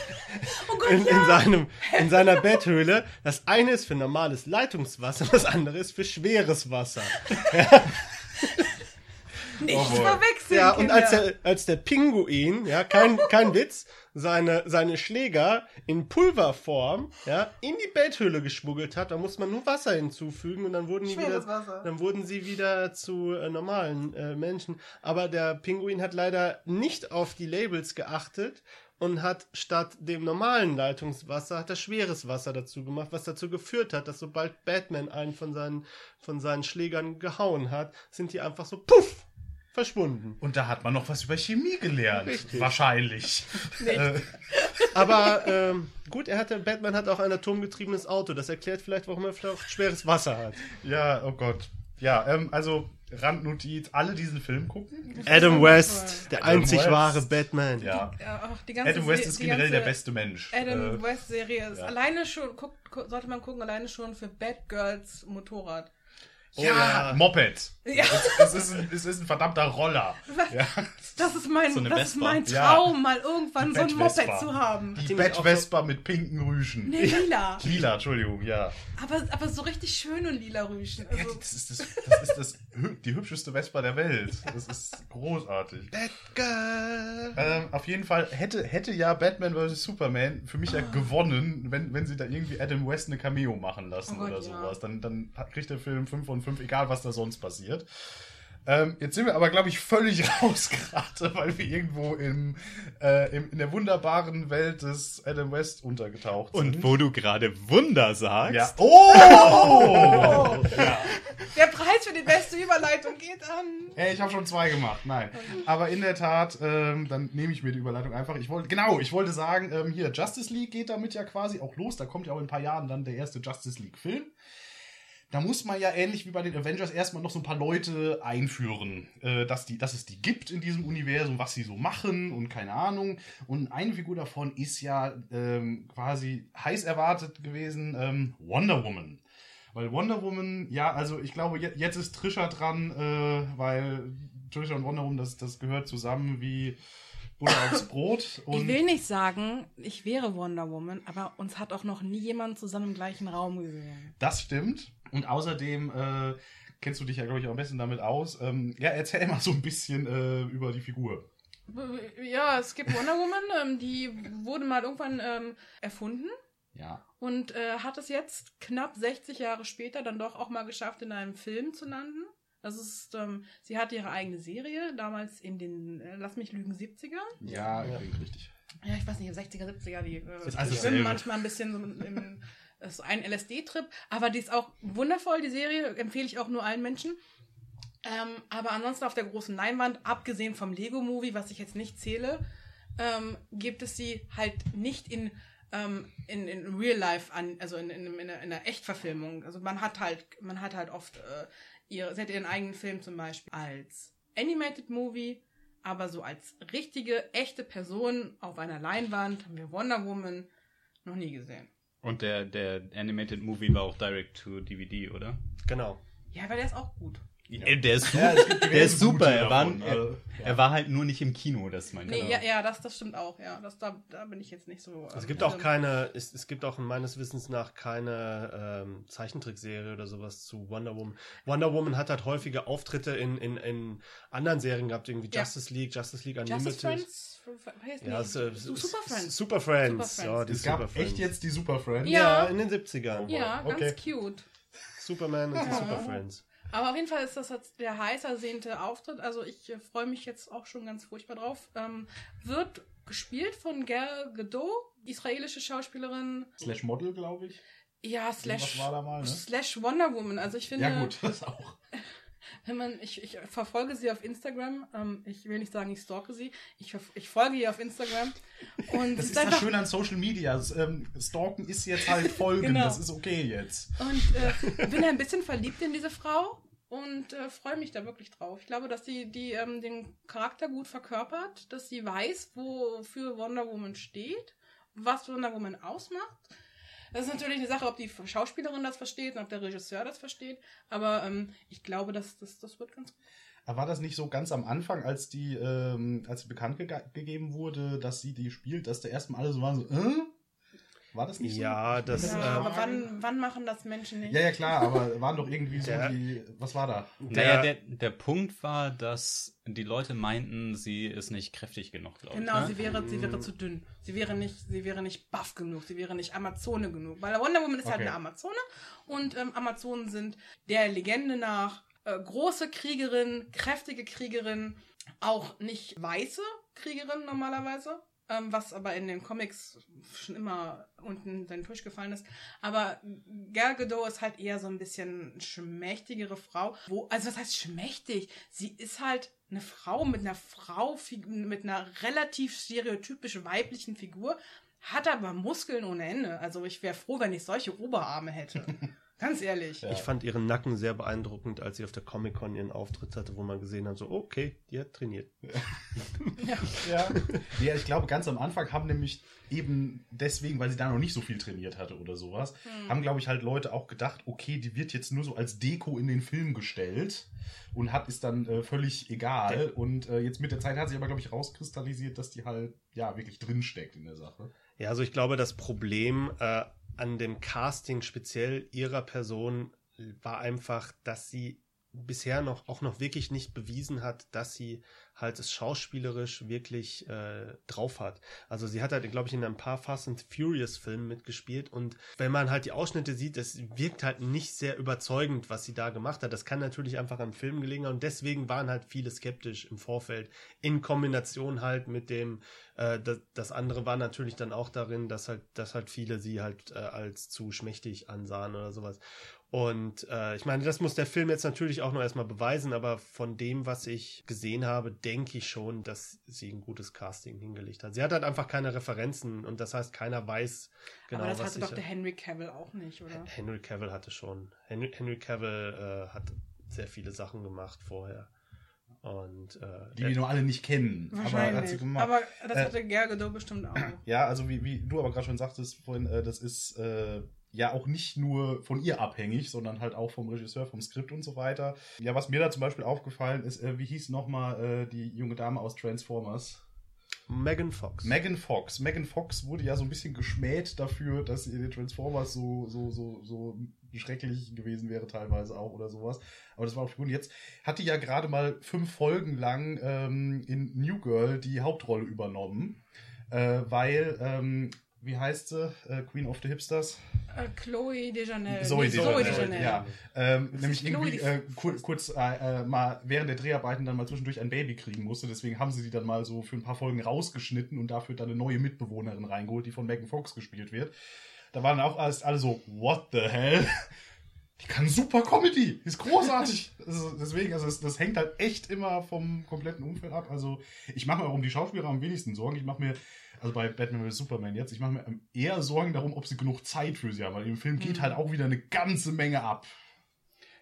Oh Gott, in, ja! in seinem, in seiner Betthöhle. Das eine ist für normales Leitungswasser, das andere ist für schweres Wasser. Nicht Oh verwechseln. Ja, und Kinder. als der, als der Pinguin, ja, kein, kein Witz, seine, seine Schläger in Pulverform, ja, in die Betthülle geschmuggelt hat, da muss man nur Wasser hinzufügen und dann wurden die Schweres wieder, Wasser. dann wurden sie wieder zu äh, normalen äh, Menschen. Aber der Pinguin hat leider nicht auf die Labels geachtet und hat statt dem normalen Leitungswasser hat er schweres Wasser dazu gemacht, was dazu geführt hat, dass sobald Batman einen von seinen, von seinen Schlägern gehauen hat, sind die einfach so puff verschwunden. Und da hat man noch was über Chemie gelernt. Richtig. Wahrscheinlich. Äh, Aber ähm, gut, er hatte, Batman hat auch ein atomgetriebenes Auto. Das erklärt vielleicht, warum er vielleicht schweres Wasser hat. ja, oh Gott. Ja, ähm, also Randnotiz, alle diesen Film gucken. Adam West, der Adam einzig West. wahre Batman. Ja. Ja, auch die ganze Adam West Se- ist die generell ganze der beste Mensch. Adam Äh, West Serie ist ja. alleine schon, guckt, gu- sollte man gucken, alleine schon für Bad Girls Motorrad. ja, ja. Moped. Ja. Es, es, ist ein, es ist ein verdammter Roller. Ja. Das ist mein, So das ist mein Ja. Traum, mal irgendwann so ein. Moped zu haben. Die die auch Batch-Vespa mit pinken Rüschen. Nee, lila. Lila, Entschuldigung, ja. Aber, aber so richtig schöne lila Rüschen. ja Also, das ist, das, das ist das, die hübscheste Vespa der Welt. Das ist großartig. Batgirl. Ähm, auf jeden Fall hätte, hätte ja Batman vs. Superman für mich ja Ah. gewonnen, wenn, wenn sie da irgendwie Adam West eine Cameo machen lassen Oh Gott, oder ja. sowas. Dann, dann kriegt der Film 5 von 5, egal was da sonst passiert. Ähm, jetzt sind wir aber, glaube ich, völlig raus gerade, weil wir irgendwo im, äh, im, in der wunderbaren Welt des Adam West untergetaucht sind. Und wo du gerade Wunder sagst, Ja. Oh! ja. der Preis für die beste Überleitung geht an. Hey, ich habe schon zwei gemacht. Nein. Aber in der Tat, ähm, dann nehme ich mir die Überleitung einfach. Ich wollte, genau, ich wollte sagen, ähm, hier, Justice League geht damit ja quasi auch los. Da kommt ja auch in ein paar Jahren dann der erste Justice League-Film. Da muss man ja ähnlich wie bei den Avengers erstmal noch so ein paar Leute einführen, äh, dass, die, dass es die gibt in diesem Universum, was sie so machen und keine Ahnung. Und eine Figur davon ist ja ähm, quasi heiß erwartet gewesen, ähm, Wonder Woman. Weil Wonder Woman, ja, also ich glaube, je- jetzt ist Trisha dran, äh, weil Trisha und Wonder Woman, das, das gehört zusammen wie Butter aufs Brot. Ich will nicht sagen, ich wäre Wonder Woman, aber uns hat auch noch nie jemand zusammen im gleichen Raum gesehen. das stimmt. Und außerdem äh, kennst du dich ja, glaube ich, auch am besten damit aus. Ähm, ja, erzähl mal so ein bisschen äh, über die Figur. Ja, es gibt Wonder Woman, ähm, die wurde mal irgendwann ähm, erfunden Ja. und äh, hat es jetzt knapp 60 Jahre später dann doch auch mal geschafft, in einem Film zu landen. Das ist, ähm, sie hatte ihre eigene Serie, damals in den, äh, lass mich lügen, 70er. Ja, klingt richtig. Ja, ich weiß nicht, 60er, 70er, die äh, Ist also schwimmen manchmal ein bisschen so im, ist so ein LSD-Trip, aber die ist auch wundervoll, die Serie, empfehle ich auch nur allen Menschen. Ähm, aber ansonsten auf der großen Leinwand, abgesehen vom Lego-Movie, was ich jetzt nicht zähle, ähm, gibt es sie halt nicht in, ähm, in, in Real Life an, also in, in, in, einer, in einer Echtverfilmung. Also man hat halt, man hat halt oft äh, ihre, sie hat ihren eigenen Film zum Beispiel als Animated Movie, aber so als richtige, echte Person auf einer Leinwand haben wir Wonder Woman noch nie gesehen. Und der, der Animated Movie war auch direct to DVD, oder? Genau. Ja, aber der ist auch gut. Ja. Der ist, Ja, der ist super. Er war, davon, er, also, er war halt nur nicht im Kino, das meinte Nee, ich. ja, ja, das, das stimmt auch, ja. Das, da, da bin ich jetzt nicht so. Es gibt ähm, auch keine, es, es gibt auch meines Wissens nach keine ähm, Zeichentrickserie oder sowas zu Wonder Woman. Wonder Woman hat halt häufige Auftritte in, in, in anderen Serien gehabt, irgendwie Ja. Justice League, Justice League Unlimited. Justice Friends? Ja, es, äh, Su- Super Friends. Super Friends. Super Friends. Ja, die Es gab Super Friends. echt jetzt die Super Friends. Ja. Ja, in den 70ern. Ja, ganz Okay. cute. Superman und die Super Friends. Aber auf jeden Fall ist das jetzt der heiß ersehnte Auftritt. Also ich äh, freue mich jetzt auch schon ganz furchtbar drauf. Ähm, wird gespielt von Gal Gadot, israelische Schauspielerin. Slash Model, glaube ich. Ja, slash, ne? slash Wonder Woman. Also ich finde, Ja, gut, das auch. Wenn man, ich, ich verfolge sie auf Instagram. Ähm, ich will nicht sagen, ich stalke sie. Ich, ich folge ihr auf Instagram. Und Das ist das Schöne an Social Media. Ähm, Stalken ist jetzt halt Folgen. Genau. Das ist okay jetzt. Und äh, bin ein bisschen verliebt in diese Frau und äh, freue mich da wirklich drauf. Ich glaube, dass sie die, ähm, den Charakter gut verkörpert, dass sie weiß, wofür Wonder Woman steht, was Wonder Woman ausmacht. Das ist natürlich eine Sache, ob die Schauspielerin das versteht und ob der Regisseur das versteht. Aber ähm, ich glaube, dass das, das wird ganz gut. War das nicht so ganz am Anfang, als die, ähm, als sie bekannt gega- gegeben wurde, dass sie die spielt, dass da erstmal alle so waren so, äh? War das nicht Ja, so? das, Ja, äh, aber wann, wann machen das Menschen nicht? Ja, ja, klar, aber waren doch irgendwie so Der- die. Was war da? Naja, der, der Punkt war, dass die Leute meinten, sie ist nicht kräftig genug, glaube Genau, ich. sie Ne? wäre, sie wäre zu dünn. Sie wäre nicht, sie wäre nicht buff genug. Sie wäre nicht Amazone genug. Weil Wonder Woman ist halt Okay. eine Amazone und ähm, Amazonen sind der Legende nach äh, große Kriegerin, kräftige Kriegerin, auch nicht weiße Kriegerin normalerweise. Ähm, was aber in den Comics schon immer unten seinen Tisch gefallen ist. Aber Gal Gadot ist halt eher so ein bisschen schmächtigere Frau. Wo, also was heißt schmächtig? Sie ist halt eine Frau mit einer Frau, mit einer relativ stereotypisch weiblichen Figur, hat aber Muskeln ohne Ende. Also ich wäre froh, wenn ich solche Oberarme hätte. Ganz ehrlich. Ich fand ihren Nacken sehr beeindruckend, als sie auf der Comic-Con ihren Auftritt hatte, wo man gesehen hat, so, okay, die hat trainiert. Ja. ja, ich glaube, ganz am Anfang haben nämlich eben deswegen, weil sie da noch nicht so viel trainiert hatte oder sowas, haben, glaube ich, halt Leute auch gedacht, okay, die wird jetzt nur so als Deko in den Film gestellt und hat ist dann äh, völlig egal. Und äh, jetzt mit der Zeit hat sich aber, glaube ich, rauskristallisiert, dass die halt, ja, wirklich drinsteckt in der Sache. Ja, also ich glaube, das Problem äh, an dem Casting speziell ihrer Person war einfach, dass sie bisher noch auch noch wirklich nicht bewiesen hat, dass sie halt es schauspielerisch wirklich äh, drauf hat. Also sie hat halt, glaube ich, in ein paar Fast and Furious Filmen mitgespielt und wenn man halt die Ausschnitte sieht, es wirkt halt nicht sehr überzeugend, was sie da gemacht hat. Das kann natürlich einfach am Film gelegen haben und deswegen waren halt viele skeptisch im Vorfeld in Kombination halt mit dem äh, das, andere war natürlich dann auch darin, dass halt, dass halt viele sie halt äh, als zu schmächtig ansahen oder sowas. Und äh, ich meine, das muss der Film jetzt natürlich auch noch erstmal beweisen, aber von dem, was ich gesehen habe, denke ich schon, dass sie ein gutes Casting hingelegt hat. Sie hat halt einfach keine Referenzen und das heißt, keiner weiß genau, aber das was hatte doch der Henry Cavill auch nicht, oder? Henry Cavill hatte schon. Henry, Henry Cavill äh, hat sehr viele Sachen gemacht vorher. Und äh, Die wir nur alle nicht kennen. Aber hat sie Wahrscheinlich. gemacht. Aber das Äh, hatte Gal Gadot bestimmt auch. Ja, also wie, wie du aber gerade schon sagtest vorhin, äh, das ist äh, ja auch nicht nur von ihr abhängig, sondern halt auch vom Regisseur, vom Skript und so weiter. Ja, was mir da zum Beispiel aufgefallen ist, äh, wie hieß nochmal äh, die junge Dame aus Transformers? Megan Fox. Megan Fox. Megan Fox wurde ja so ein bisschen geschmäht dafür, dass sie in den Transformers so, so, so, so schrecklich gewesen wäre, teilweise auch oder sowas. Aber das war auch gut. Jetzt hat die ja gerade mal fünf Folgen lang ähm, in New Girl die Hauptrolle übernommen. Äh, weil, ähm, wie heißt sie? Äh, Queen of the Hipsters? Äh, Chloe Dejanel. Zoe Nee, Deschanel, Deschanel. ja. Ähm, nämlich irgendwie äh, kur kurz äh, äh, mal während der Dreharbeiten dann mal zwischendurch ein Baby kriegen musste. Deswegen haben sie die dann mal so für ein paar Folgen rausgeschnitten und dafür dann eine neue Mitbewohnerin reingeholt, die von Megan Fox gespielt wird. Da waren auch alles, alle so, what the hell? Die kann super Comedy, die ist großartig. also deswegen, also das, das hängt halt echt immer vom kompletten Umfeld ab. Also ich mache mir auch um die Schauspieler am wenigsten Sorgen. Ich mache mir, also bei Batman vs. Superman jetzt, ich mache mir eher Sorgen darum, ob sie genug Zeit für sie haben. Weil im Film geht Mhm. halt auch wieder eine ganze Menge ab.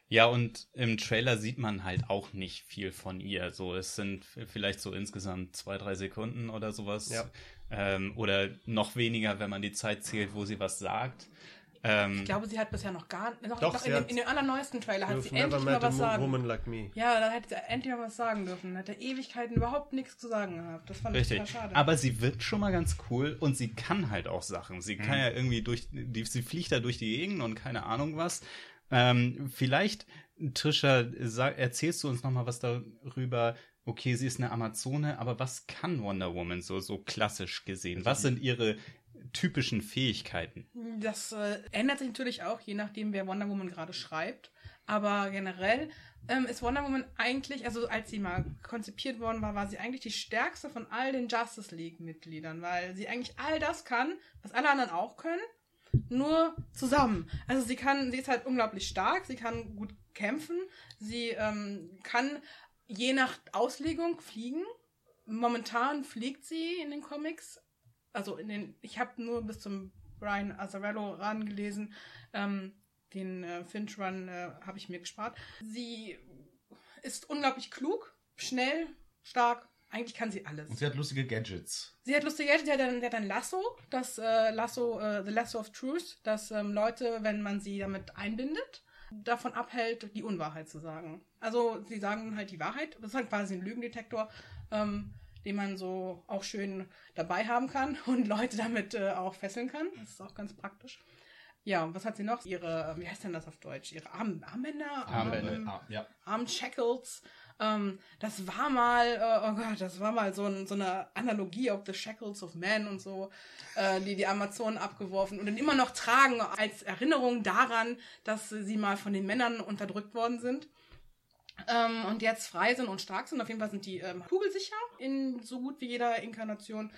Ja, und im Trailer sieht man halt auch nicht viel von ihr. So, es sind vielleicht so insgesamt zwei, drei Sekunden oder sowas. Ja. Ähm, oder noch weniger, wenn man die Zeit zählt, wo sie was sagt. Ähm, Ich glaube, sie hat bisher noch gar noch, Doch, noch sie in, dem, hat- in dem allerneuesten Trailer hat sie endlich mal was sagen. woman like me. Ja, da hätte sie endlich mal was sagen dürfen. Hat er Ewigkeiten überhaupt nichts zu sagen gehabt. Das fand Richtig. ich total schade. Aber sie wird schon mal ganz cool und sie kann halt auch Sachen. Sie Mhm. kann ja irgendwie durch, die, sie fliegt da durch die Gegend und keine Ahnung was. Ähm, vielleicht, Trisha, sag, erzählst du uns noch mal was darüber? Okay, sie ist eine Amazone, aber was kann Wonder Woman so, so klassisch gesehen? Was sind ihre typischen Fähigkeiten? Das äh, ändert sich natürlich auch, je nachdem, wer Wonder Woman gerade schreibt. Aber generell ähm, ist Wonder Woman eigentlich, also als sie mal konzipiert worden war, war sie eigentlich die stärkste von all den Justice League-Mitgliedern, weil sie eigentlich all das kann, was alle anderen auch können, nur zusammen. Also sie kann, sie ist halt unglaublich stark, sie kann gut kämpfen, sie ähm, kann je nach Auslegung fliegen. Momentan fliegt sie in den Comics also in den, ich habe nur bis zum Brian Azzarello rangelesen, ähm, den äh, Finch Run äh, habe ich mir gespart. Sie ist unglaublich klug, schnell, stark. Eigentlich kann sie alles. Und sie hat lustige Gadgets. Sie hat lustige Gadgets, sie hat ein, sie hat ein Lasso, das äh, Lasso, äh, The Lasso of Truth, das ähm, Leute, wenn man sie damit einbindet, davon abhält, die Unwahrheit zu sagen. Also sie sagen halt die Wahrheit, das ist halt quasi ein Lügendetektor. Ähm, den man so auch schön dabei haben kann und Leute damit äh, auch fesseln kann. Das ist auch ganz praktisch. Ja, und was hat sie noch? Ihre, wie heißt denn das auf Deutsch? Ihre Arm, Armbänder? Armbänder, Arm- ah, ja. Arm-Shackles. Ähm, das war mal, äh, oh Gott, das war mal so, ein, so eine Analogie auf The Shackles of Men und so, äh, die die Amazonen abgeworfen und dann immer noch tragen als Erinnerung daran, dass sie mal von den Männern unterdrückt worden sind. Ähm, und jetzt frei sind und stark sind. Auf jeden Fall sind die ähm, kugelsicher in so gut wie jeder Inkarnation.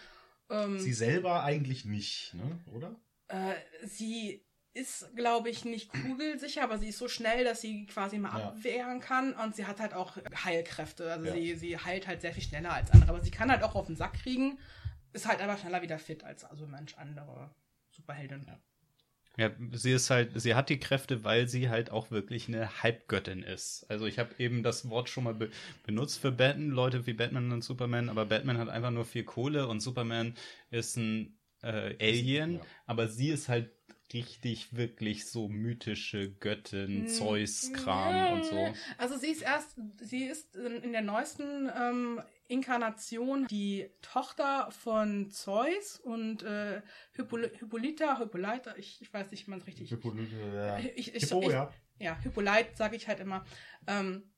Ähm, Sie selber eigentlich nicht, ne? oder? äh, sie ist, glaube ich, nicht kugelsicher, aber sie ist so schnell, dass sie quasi mal Ja. abwehren kann und sie hat halt auch Heilkräfte. Also Ja. sie, sie heilt halt sehr viel schneller als andere, aber sie kann halt auch auf den Sack kriegen, ist halt aber schneller wieder fit als also manch andere Superheldin. Ja, sie ist halt, sie hat die Kräfte, weil sie halt auch wirklich eine Halbgöttin ist. Also ich habe eben das Wort schon mal be benutzt für Batman, Leute wie Batman und Superman, aber Batman hat einfach nur viel Kohle und Superman ist ein äh, Alien, Ja. aber sie ist halt richtig, wirklich so mythische Göttin, Mm, Zeus-Kram und so. Also sie ist erst, sie ist in, in der neuesten ähm, Inkarnation die Tochter von Zeus und äh, Hippoly Hippolyta, Hippolyta, ich, ich weiß nicht, wie man es richtig Ja. Ich, ich, Hippo, ich, ja. ja, Hippolyte sage ich halt immer. Ähm,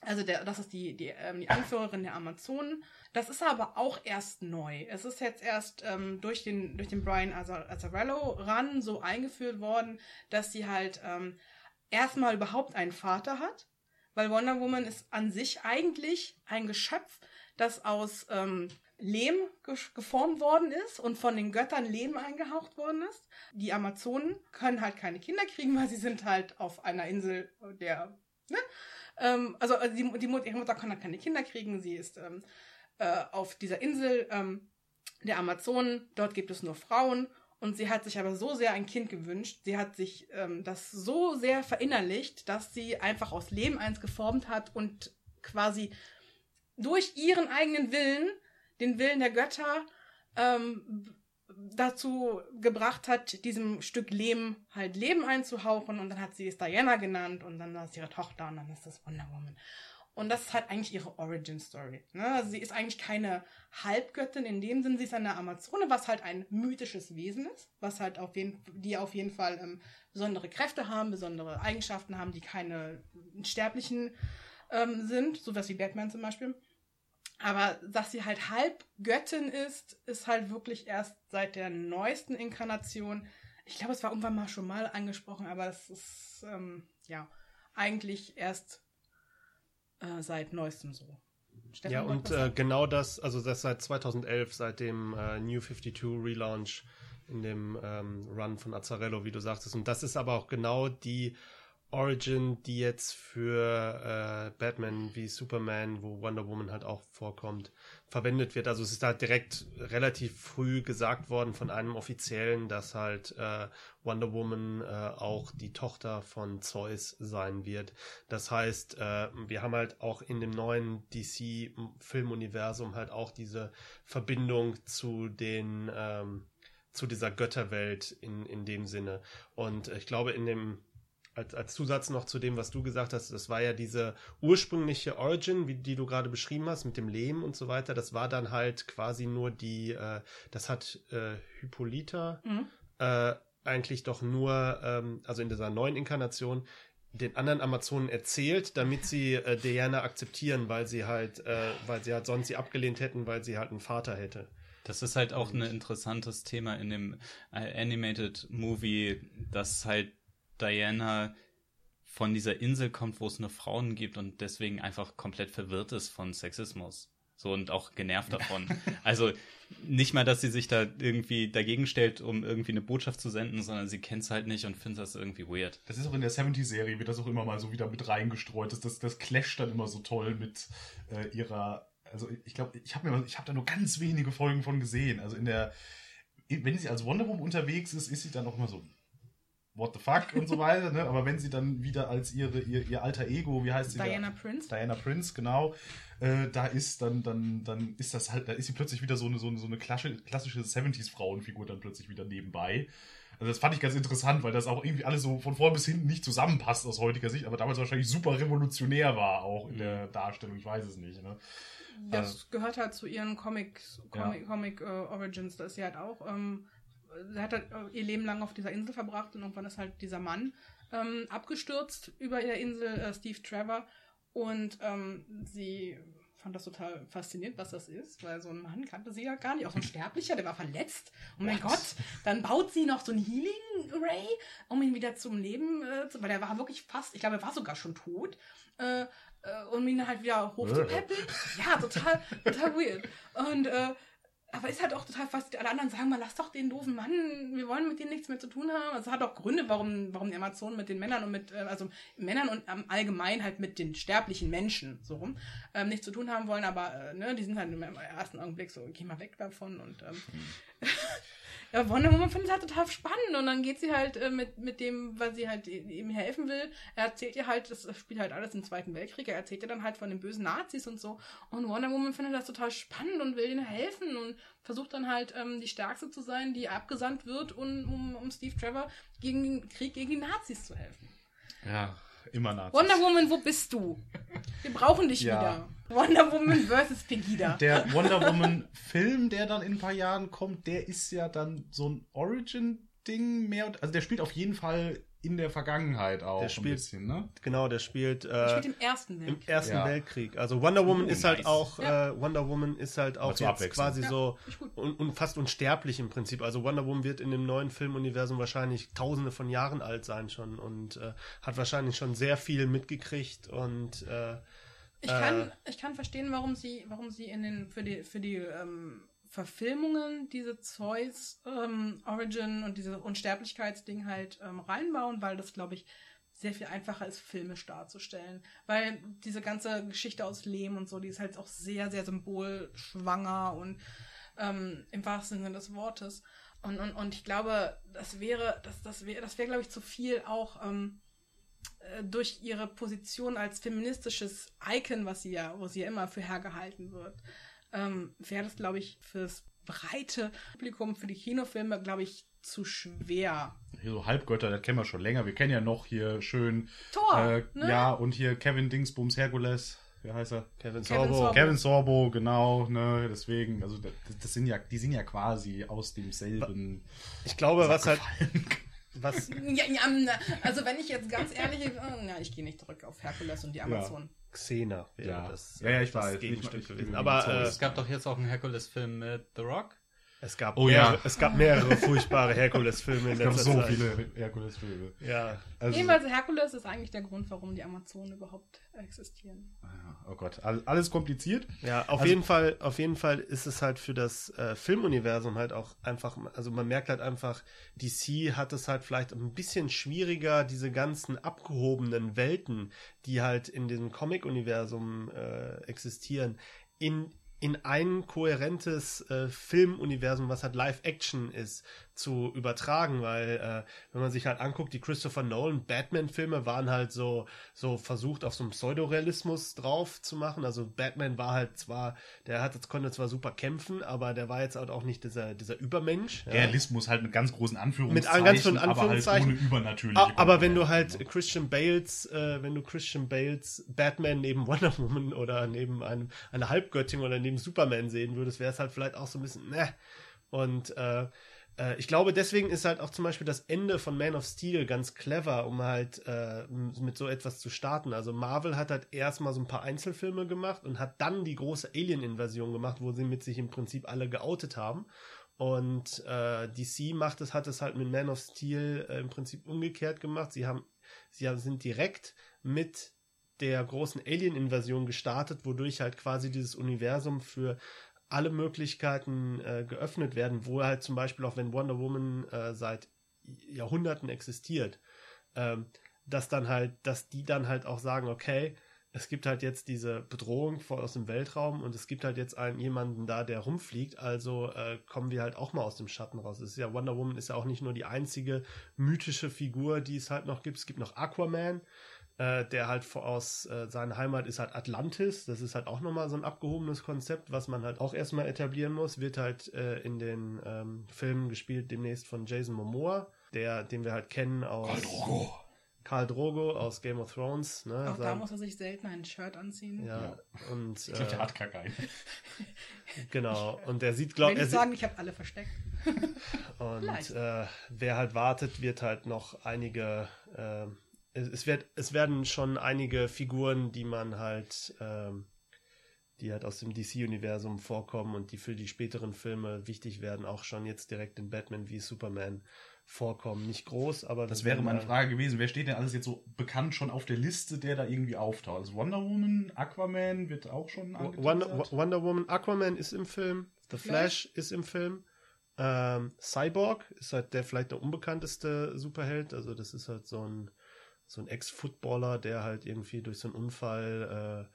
also der, das ist die, die, ähm, die Anführerin der Amazonen. Das ist aber auch erst neu. Es ist jetzt erst ähm, durch den durch den Brian Azzarello ran so eingeführt worden, dass sie halt ähm, erstmal überhaupt einen Vater hat, weil Wonder Woman ist an sich eigentlich ein Geschöpf, das aus ähm, Lehm geformt worden ist und von den Göttern Leben eingehaucht worden ist. Die Amazonen können halt keine Kinder kriegen, weil sie sind halt auf einer Insel der, ne? Ähm, also also die, die Mutter, ihre Mutter kann halt keine Kinder kriegen. Sie ist ähm, äh, auf dieser Insel ähm, der Amazonen. Dort gibt es nur Frauen. Und sie hat sich aber so sehr ein Kind gewünscht. Sie hat sich ähm, das so sehr verinnerlicht, dass sie einfach aus Leben eins geformt hat und quasi durch ihren eigenen Willen, den Willen der Götter, ähm, dazu gebracht hat, diesem Stück Lehm halt Leben einzuhauchen. Und dann hat sie es Diana genannt und dann war es ihre Tochter und dann ist das Wonder Woman. Und das ist halt eigentlich ihre Origin Story. Ne? Also sie ist eigentlich keine Halbgöttin in dem Sinn, sie ist eine Amazone, was halt ein mythisches Wesen ist, was halt auf jeden, die auf jeden Fall ähm, besondere Kräfte haben, besondere Eigenschaften haben, die keine Sterblichen ähm, sind, sowas wie Batman zum Beispiel. Aber dass sie halt Halbgöttin ist, ist halt wirklich erst seit der neuesten Inkarnation. Ich glaube, es war irgendwann mal schon mal angesprochen, aber es ist ähm, ja eigentlich erst äh, seit neuestem so. Stefan, Ja, und äh, genau das, also das seit 2011, seit dem äh, New 52 Relaunch in dem ähm, Run von Azzarello, wie du sagtest. Und das ist aber auch genau die Origin, die jetzt für äh, Batman wie Superman, wo Wonder Woman halt auch vorkommt, verwendet wird. Also es ist halt direkt relativ früh gesagt worden von einem Offiziellen, dass halt äh, Wonder Woman äh, auch die Tochter von Zeus sein wird. Das heißt, äh, wir haben halt auch in dem neuen DC-Filmuniversum halt auch diese Verbindung zu den ähm, zu dieser Götterwelt in, in dem Sinne. Und ich glaube, in dem als, als Zusatz noch zu dem, was du gesagt hast, das war ja diese ursprüngliche Origin, wie die du gerade beschrieben hast, mit dem Lehm und so weiter. Das war dann halt quasi nur die, äh, das hat äh, Hippolyta Mhm. äh, eigentlich doch nur, ähm, also in dieser neuen Inkarnation, den anderen Amazonen erzählt, damit sie äh, Diana akzeptieren, weil sie halt, äh, weil sie halt sonst sie abgelehnt hätten, weil sie halt einen Vater hätte. Das ist halt auch ein interessantes Thema in dem äh, Animated Movie, dass halt Diana von dieser Insel kommt, wo es nur Frauen gibt und deswegen einfach komplett verwirrt ist von Sexismus. So und auch genervt davon. also nicht mal, dass sie sich da irgendwie dagegen stellt, um irgendwie eine Botschaft zu senden, sondern sie kennt es halt nicht und findet das irgendwie weird. Das ist auch in der 70-Serie, wird das auch immer mal so wieder mit reingestreut. Das, das, das clasht dann immer so toll mit äh, ihrer. Also ich glaube, ich habe mir, ich habe da nur ganz wenige Folgen von gesehen. Also in der, wenn sie als Wonder Woman unterwegs ist, ist sie dann auch immer so, what the fuck und so weiter. Ne? Aber wenn sie dann wieder als ihre, ihr, ihr alter Ego, wie heißt sie? da? Diana Prince. Diana Prince, genau. Äh, da ist dann, dann, dann ist das halt, da ist sie plötzlich wieder so eine, so eine, so eine klassische, klassische 70s-Frauenfigur dann plötzlich wieder nebenbei. Also das fand ich ganz interessant, weil das auch irgendwie alles so von vorn bis hinten nicht zusammenpasst aus heutiger Sicht, aber damals wahrscheinlich super revolutionär war, auch in der Darstellung, ich weiß es nicht. Ne? Das gehört halt zu ihren Comics, Comic, Ja. Comic äh, Origins, da ist sie halt auch. Ähm, sie hat halt äh, ihr Leben lang auf dieser Insel verbracht und irgendwann ist halt dieser Mann ähm, abgestürzt über der Insel, äh, Steve Trevor. Und ähm, sie fand das total faszinierend, was das ist, weil so ein Mann kannte sie ja gar nicht, auch so ein Sterblicher, der war verletzt. Oh mein Gott, dann baut sie noch so ein Healing Ray, um ihn wieder zum Leben äh, zu, weil er war wirklich fast, ich glaube, er war sogar schon tot. Äh, äh, um ihn halt wieder hochzupäppeln. ja, total, total weird. Und äh, aber ist halt auch total fast. Alle anderen sagen mal, lass doch den doofen Mann, wir wollen mit dem nichts mehr zu tun haben. Also es hat auch Gründe, warum, warum die Amazonen mit den Männern und mit, äh, also Männern und am allgemein halt mit den sterblichen Menschen so rum, ähm, nichts zu tun haben wollen, aber äh, ne, die sind halt im ersten Augenblick so, geh mal weg davon und ähm, ja, Wonder Woman findet es halt total spannend und dann geht sie halt äh, mit, mit dem, weil sie halt ihm helfen will. Er erzählt ihr halt, das spielt halt alles im Zweiten Weltkrieg, er erzählt ihr dann halt von den bösen Nazis und so. Und Wonder Woman findet das total spannend und will ihnen helfen und versucht dann halt ähm, die Stärkste zu sein, die abgesandt wird, um, um, um Steve Trevor gegen den Krieg gegen die Nazis zu helfen. Ja, immer Nazis. Wonder Woman, wo bist du? Wir brauchen dich Ja. wieder. Wonder Woman versus Pegida. Der Wonder Woman-Film, der dann in ein paar Jahren kommt, der ist ja dann so ein Origin-Ding mehr. Also der spielt auf jeden Fall in der Vergangenheit auch Der ein spielt- bisschen, ne? Genau, der spielt, äh, mit dem ersten im Weltkrieg. Ersten Ja. Weltkrieg. Also Wonder Woman Oh, ist halt nice. auch, Ja. äh, Wonder Woman ist halt auch jetzt quasi Ja, so un, un, fast unsterblich im Prinzip. Also Wonder Woman wird in dem neuen Filmuniversum wahrscheinlich tausende von Jahren alt sein schon und äh, hat wahrscheinlich schon sehr viel mitgekriegt und äh, Ich kann, ich kann verstehen, warum sie, warum sie in den, für die, für die ähm, Verfilmungen diese Zeus ähm, Origin und diese Unsterblichkeitsding halt ähm, reinbauen, weil das, glaube ich, sehr viel einfacher ist, filmisch darzustellen. Weil diese ganze Geschichte aus Lehm und so, die ist halt auch sehr, sehr symbolschwanger und ähm, im wahrsten Sinne des Wortes. Und, und, und ich glaube, das wäre, das, das wäre, das wäre, glaube ich, zu viel auch ähm, äh, durch ihre Position als feministisches Icon, was sie ja, wo sie ja immer für hergehalten wird, ähm, wäre das, glaube ich, fürs breite Publikum, für die Kinofilme, glaube ich, zu schwer. Hier so Halbgötter, das kennen wir schon länger. Wir kennen ja noch hier schön. Thor, äh, ne? Ja, und hier Kevin Dingsbums Herkules. Wie heißt er? Kevin Kevin Sorbo. Sorbo. Kevin Sorbo, genau, ne, deswegen, also das, das sind ja, die sind ja quasi aus demselben. Ich glaube, was halt. Was, Ja, ja, na, also wenn ich jetzt ganz ehrlich, äh, na, ich gehe nicht zurück auf Herkules und die Amazonen. Xena wäre Ja. das, Ja, ja, ich das weiß. Gegenstück Ich- ich- gewesen. ich- Aber äh, Es gab doch jetzt auch einen Herkules-Film mit The Rock. Es gab, Oh mehrere, ja. es gab mehrere furchtbare Herkules-Filme in Es gab so Zeit. viele Herkules-Filme. Ja, Also, Jedenfalls Herkules ist eigentlich der Grund, warum die Amazonen überhaupt existieren. oh Gott, all- alles kompliziert. Ja, auf Also- jeden Fall, auf jeden Fall ist es halt für das äh, Filmuniversum halt auch einfach, also man merkt halt einfach, DC hat es halt vielleicht ein bisschen schwieriger, diese ganzen abgehobenen Welten, die halt in diesem Comic-Universum äh, existieren, in in ein kohärentes äh, Filmuniversum, was halt Live-Action ist, zu übertragen, weil äh, wenn man sich halt anguckt, die Christopher Nolan Batman-Filme waren halt so so versucht auf so einen Pseudorealismus drauf zu machen. Also Batman war halt zwar, der hat, konnte zwar super kämpfen, aber der war jetzt halt auch nicht dieser dieser Übermensch. ja. Realismus halt mit ganz großen Anführungszeichen, Mit ganz vielen aber halt Anführungszeichen. ohne übernatürliche Ah, aber wenn du halt Christian Bales, äh, wenn du Christian Bales Batman neben Wonder Woman oder neben einem, einer Halbgöttin oder neben Superman sehen würdest, wäre es halt vielleicht auch so ein bisschen, ne. Und äh, äh, ich glaube, deswegen ist halt auch zum Beispiel das Ende von Man of Steel ganz clever, um halt äh, mit so etwas zu starten. Also Marvel hat halt erstmal so ein paar Einzelfilme gemacht und hat dann die große Alien-Invasion gemacht, wo sie mit sich im Prinzip alle geoutet haben. Und äh, DC macht es, hat es halt mit Man of Steel äh, im Prinzip umgekehrt gemacht. Sie haben, sie haben, sind direkt mit der großen Alien-Invasion gestartet, wodurch halt quasi dieses Universum für alle Möglichkeiten äh, geöffnet werden, wo halt zum Beispiel auch wenn Wonder Woman äh, seit Jahrhunderten existiert, ähm, dass dann halt, dass die dann halt auch sagen, okay, es gibt halt jetzt diese Bedrohung vor, aus dem Weltraum und es gibt halt jetzt einen jemanden da, der rumfliegt, also äh, kommen wir halt auch mal aus dem Schatten raus. Es ist ja Wonder Woman ist ja auch nicht nur die einzige mythische Figur, die es halt noch gibt. Es gibt noch Aquaman, äh, der halt vor- aus äh, seiner Heimat ist halt Atlantis. Das ist halt auch nochmal so ein abgehobenes Konzept, was man halt auch erstmal etablieren muss. Wird halt äh, in den ähm, Filmen gespielt demnächst von Jason Momoa. der, den wir halt kennen aus Karl Drogo. Karl Drogo aus Game of Thrones. Ne? Auch da Sein- muss er sich selten ein Shirt anziehen. ja, und Ich glaube, der äh, hat gar keinen. genau. Und der sieht, Ich glaube er nicht sieht, sagen, ich habe alle versteckt. Und äh, wer halt wartet, wird halt noch einige. Es, es, wird, es werden schon einige Figuren, die man halt, ähm, die halt aus dem DC-Universum vorkommen und die für die späteren Filme wichtig werden, auch schon jetzt direkt in Batman wie Superman vorkommen. Nicht groß, aber Das wäre meine Frage gewesen. Wer steht denn alles jetzt so bekannt schon auf der Liste, der da irgendwie auftaucht? Also Wonder Woman, Aquaman wird auch schon Wonder. Wonder Woman, Aquaman ist im Film, The Flash, ist im Film. Ähm, Cyborg ist halt der vielleicht der unbekannteste Superheld. Also das ist halt so ein, so ein Ex-Footballer, der halt irgendwie durch so einen Unfall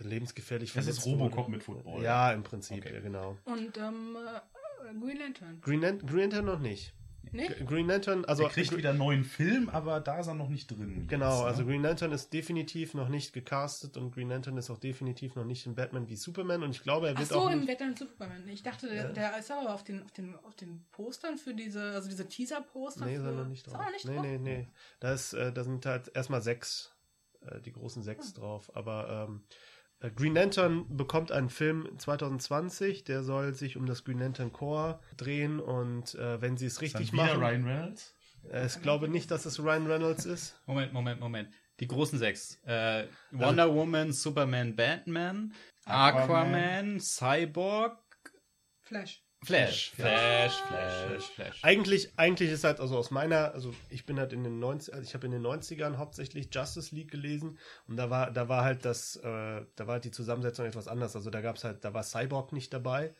äh, lebensgefährlich Das ist verletzt Robocop wurde. mit Football. Ja, im Prinzip, Okay. ja, genau. Und ähm, äh, Green Lantern. Green, Lan Green Lantern noch nicht. G- Green Lantern, also er kriegt wieder einen neuen Film, aber da ist er noch nicht drin. Genau, jetzt, ne? also Green Lantern ist definitiv noch nicht gecastet und Green Lantern ist auch definitiv noch nicht in Batman wie Superman und ich glaube, er Ach wird so, auch im nicht, Batman Superman. Ich dachte, der, Ja. der ist aber auf den, auf, den, auf den Postern für diese, also diese Teaser-Poster. Nee, ist er noch nicht ist drauf. er noch nicht nee, drauf? nee, nee. Da, ist, äh, da sind halt erstmal sechs, äh, die großen sechs drauf. Aber ähm, äh, Green Lantern bekommt einen Film 2020, der soll sich um das Green Lantern Corps drehen und äh, wenn sie es Ist richtig wieder machen. Ryan Reynolds. Äh, ich glaube nicht, dass es Ryan Reynolds ist. Moment, Moment, Moment. Die großen sechs. Äh, Wonder Woman, Superman, Batman, Aquaman. Aquaman, Cyborg, Flash. Flash. Flash. Flash, Flash, Flash. Eigentlich, eigentlich ist halt, also aus meiner, also ich bin halt in den 90 also ich habe in den 90ern hauptsächlich Justice League gelesen und da war, da war halt das, äh, da war halt die Zusammensetzung etwas anders. Also da gab es halt, da war Cyborg nicht dabei,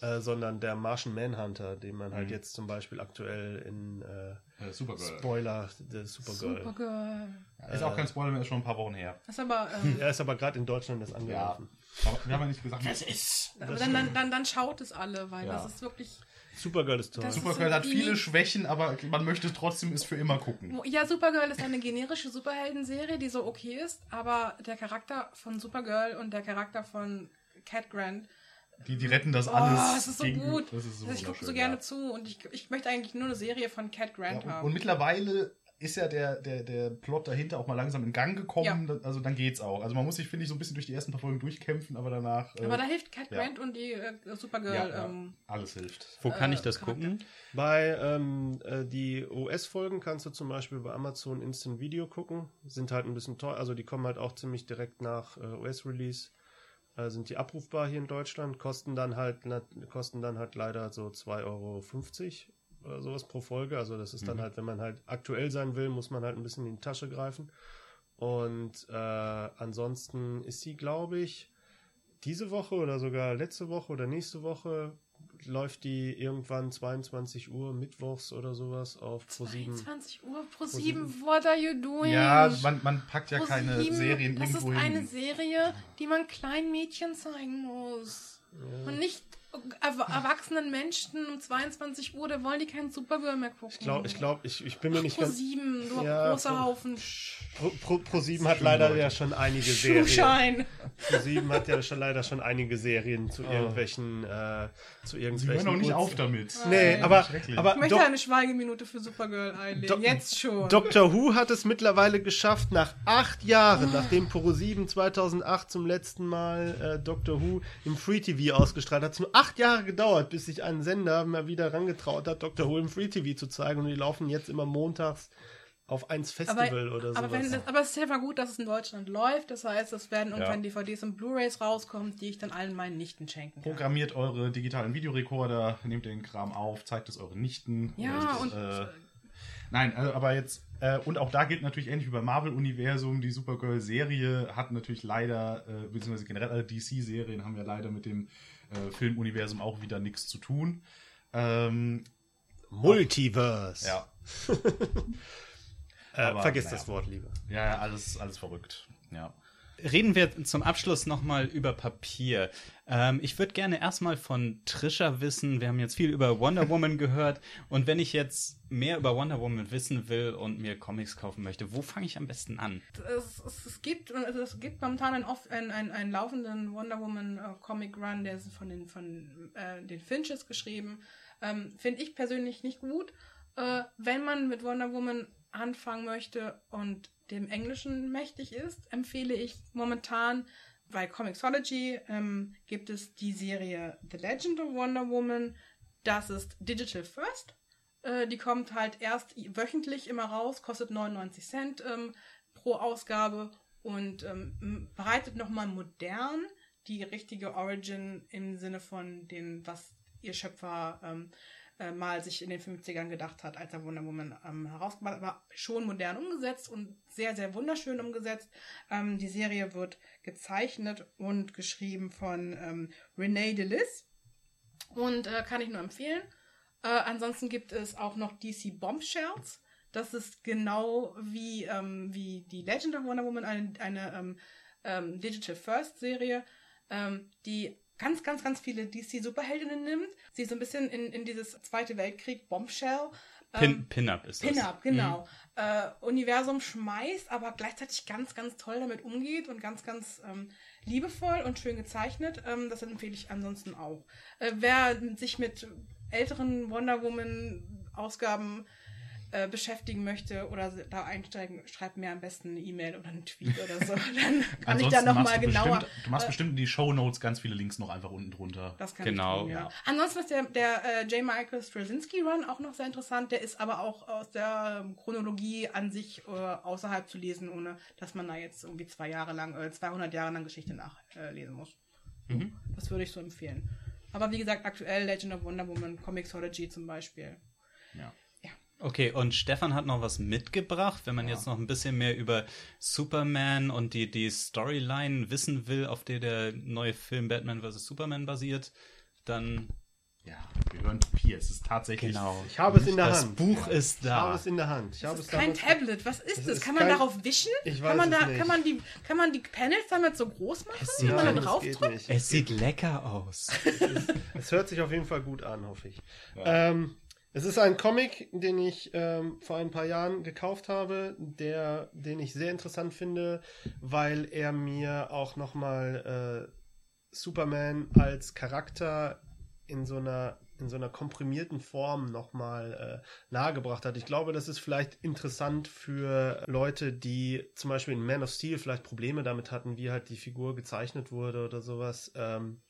äh, sondern der Martian Manhunter, den man halt Mhm. jetzt zum Beispiel aktuell in äh, Supergirl. Spoiler, der Supergirl. Supergirl. ist auch kein Spoiler mehr, ist schon ein paar Wochen her. Ist aber, ähm, Er ist aber gerade in Deutschland das angelaufen. Aber wir haben ja nicht gesagt, was ist. aber dann, dann, dann, dann schaut es alle, weil Ja. das ist wirklich. Supergirl ist toll. Das- Supergirl hat die- viele Schwächen, aber man möchte trotzdem es für immer gucken. Ja, Supergirl ist eine generische Superheldenserie, die so okay ist, aber der Charakter von Supergirl und der Charakter von Cat Grant, Die, die retten das oh, alles. es ist so gegen- gut. Das ist so Also ich gucke so gerne ja. zu und ich, ich möchte eigentlich nur eine Serie von Cat Grant Ja, und, haben. und mittlerweile ist ja der, der, der Plot dahinter auch mal langsam in Gang gekommen. Ja. Also dann geht's auch. Also man muss sich, finde ich, so ein bisschen durch die ersten paar Folgen durchkämpfen, aber danach. äh, aber da hilft Cat ja. Grant und die äh, Supergirl. ja, ja, Ähm, alles hilft. Wo kann äh, ich das Charakter. gucken? Bei ähm, äh, die US-Folgen kannst du zum Beispiel bei Amazon Instant Video gucken. Sind halt ein bisschen teuer, also die kommen halt auch ziemlich direkt nach äh, US-Release. Äh, sind die abrufbar hier in Deutschland, kosten dann halt kosten dann halt leider so 2,50 Euro oder sowas pro Folge. Also das ist dann Mhm. halt, wenn man halt aktuell sein will, muss man halt ein bisschen in die Tasche greifen. Und äh, ansonsten ist sie, glaube ich, diese Woche oder sogar letzte Woche oder nächste Woche läuft die irgendwann 22 Uhr mittwochs oder sowas auf Pro7. 22 Uhr pro 7, what are you doing? Ja, man, man packt ja Pro keine sieben, Serien Das ist irgendwo eine hin. Serie, die man kleinen Mädchen zeigen muss. Und nicht erwachsenen Menschen um 22 Uhr, da wollen die keinen Supergirl mehr gucken. Ich glaube, ich, glaub, ich, ich bin mir nicht Pro ganz. 7, du Ja, großer Pro- Haufen Pro, Pro, Pro 7 hat leider ja schon einige Serien. Schuhschein. Pro 7 hat ja schon leider schon einige Serien zu Oh. irgendwelchen, äh, zu Sie irgendwelchen. hören auch nicht auf damit. Nee, Nein. aber, aber Ich möchte Doc- eine Schweigeminute für Supergirl einlegen. Do- Jetzt schon. Doctor Who hat es mittlerweile geschafft, nach acht Jahren, nachdem Pro7 2008 zum letzten Mal äh, Doctor Who im Free TV ausgestrahlt hat, nur acht Jahre gedauert, bis sich ein Sender mal wieder rangetraut hat, Doctor Who im Free TV zu zeigen. Und die laufen jetzt immer montags auf 1 Festival oder aber, wenn sowas. das, aber es ist ja gut, dass es in Deutschland läuft. Das heißt, es werden irgendwann Ja. DVDs und Blu-Rays rauskommen, die ich dann allen meinen Nichten schenken kann. Programmiert eure digitalen Videorekorder, nehmt den Kram auf, zeigt es euren Nichten. Ja, Oder, und äh, Nein, also, aber jetzt, äh, und auch da gilt natürlich ähnlich wie beim Marvel-Universum, die Supergirl-Serie hat natürlich leider, äh, beziehungsweise generell alle DC-Serien haben ja leider mit dem äh, Filmuniversum auch wieder nichts zu tun. Ähm, Multiverse. ja, Äh, Aber, vergiss naja. das Wort lieber. ja, ja, alles, alles verrückt. Ja. Reden wir zum Abschluss nochmal über Papier. Ähm, ich würde gerne erstmal von Trisha wissen. Wir haben jetzt viel über Wonder Woman gehört. Und wenn ich jetzt mehr über Wonder Woman wissen will und mir Comics kaufen möchte, wo fange ich am besten an? es, es, es gibt es gibt momentan einen, einen, einen, einen laufenden Wonder Woman äh, Comic Run, der ist von den von äh, den Finches geschrieben. Ähm, Finde ich persönlich nicht gut. Äh, wenn man mit Wonder Woman anfangen möchte und dem Englischen mächtig ist, empfehle ich momentan bei Comixology ähm, gibt es die Serie The Legend of Wonder Woman. Das ist Digital First. Äh, die kommt halt erst wöchentlich immer raus, kostet 99 Cent ähm, pro Ausgabe und ähm, bereitet nochmal modern die richtige Origin im Sinne von den, was ihr Schöpfer ähm, äh, mal sich in den 50ern gedacht hat, als er Wonder Woman ähm, herausgebracht hat, aber schon modern umgesetzt und sehr, sehr wunderschön umgesetzt. Ähm, die Serie wird gezeichnet und geschrieben von ähm, Renee DeLis und äh, kann ich nur empfehlen. Äh, ansonsten gibt es auch noch DC Bombshells. Das ist genau wie, ähm, wie die Legend of Wonder Woman, eine, eine ähm, ähm, Digital First Serie, ähm, die ganz, ganz, ganz viele DC-Superheldinnen nimmt, sie so ein bisschen in, in dieses Zweite Weltkrieg Bombshell Pin, Pin-Up ist das. Pin-Up, genau. Mhm. Äh, Universum schmeißt, aber gleichzeitig ganz, ganz toll damit umgeht und ganz, ganz ähm, liebevoll und schön gezeichnet. Ähm, das empfehle ich ansonsten auch. Äh, wer sich mit älteren Wonder Woman-Ausgaben äh, beschäftigen möchte oder da einsteigen, schreibt mir am besten eine E-Mail oder einen Tweet oder so. Dann kann ich da nochmal genauer. Bestimmt, du machst äh, bestimmt in die Show Notes ganz viele Links noch einfach unten drunter. Das kann genau. ich tun, ja. Ansonsten ist der, der äh, J. Michael Straczynski Run auch noch sehr interessant. Der ist aber auch aus der ähm, Chronologie an sich äh, außerhalb zu lesen, ohne dass man da jetzt irgendwie zwei Jahre lang, äh, 200 Jahre lang Geschichte nachlesen muss. Mhm. Das würde ich so empfehlen. Aber wie gesagt, aktuell Legend of Wonder Woman, Comixology zum Beispiel. Ja. Okay, und Stefan hat noch was mitgebracht. Wenn man ja. jetzt noch ein bisschen mehr über Superman und die, die Storyline wissen will, auf der der neue Film Batman vs. Superman basiert, dann. Ja, wir hören Papier. Es ist tatsächlich. Genau. Ich habe es in der das Hand. Das Buch ist da. Ich habe es in der Hand. Ich das ist es kein Tablet. Was ist das? das? kann man kein... darauf wischen? Ich weiß kann man es da, nicht. Kann man, die, kann man die Panels damit so groß machen? Es sieht, kann man da drauf drücken? Es sieht lecker aus. es hört sich auf jeden Fall gut an, hoffe ich. Ja. Ähm, es ist ein Comic, den ich ähm, vor ein paar Jahren gekauft habe, der, den ich sehr interessant finde, weil er mir auch nochmal äh, Superman als Charakter in so einer in so einer komprimierten Form nochmal äh, nahegebracht hat. Ich glaube, das ist vielleicht interessant für Leute, die zum Beispiel in Man of Steel vielleicht Probleme damit hatten, wie halt die Figur gezeichnet wurde oder sowas. Ähm,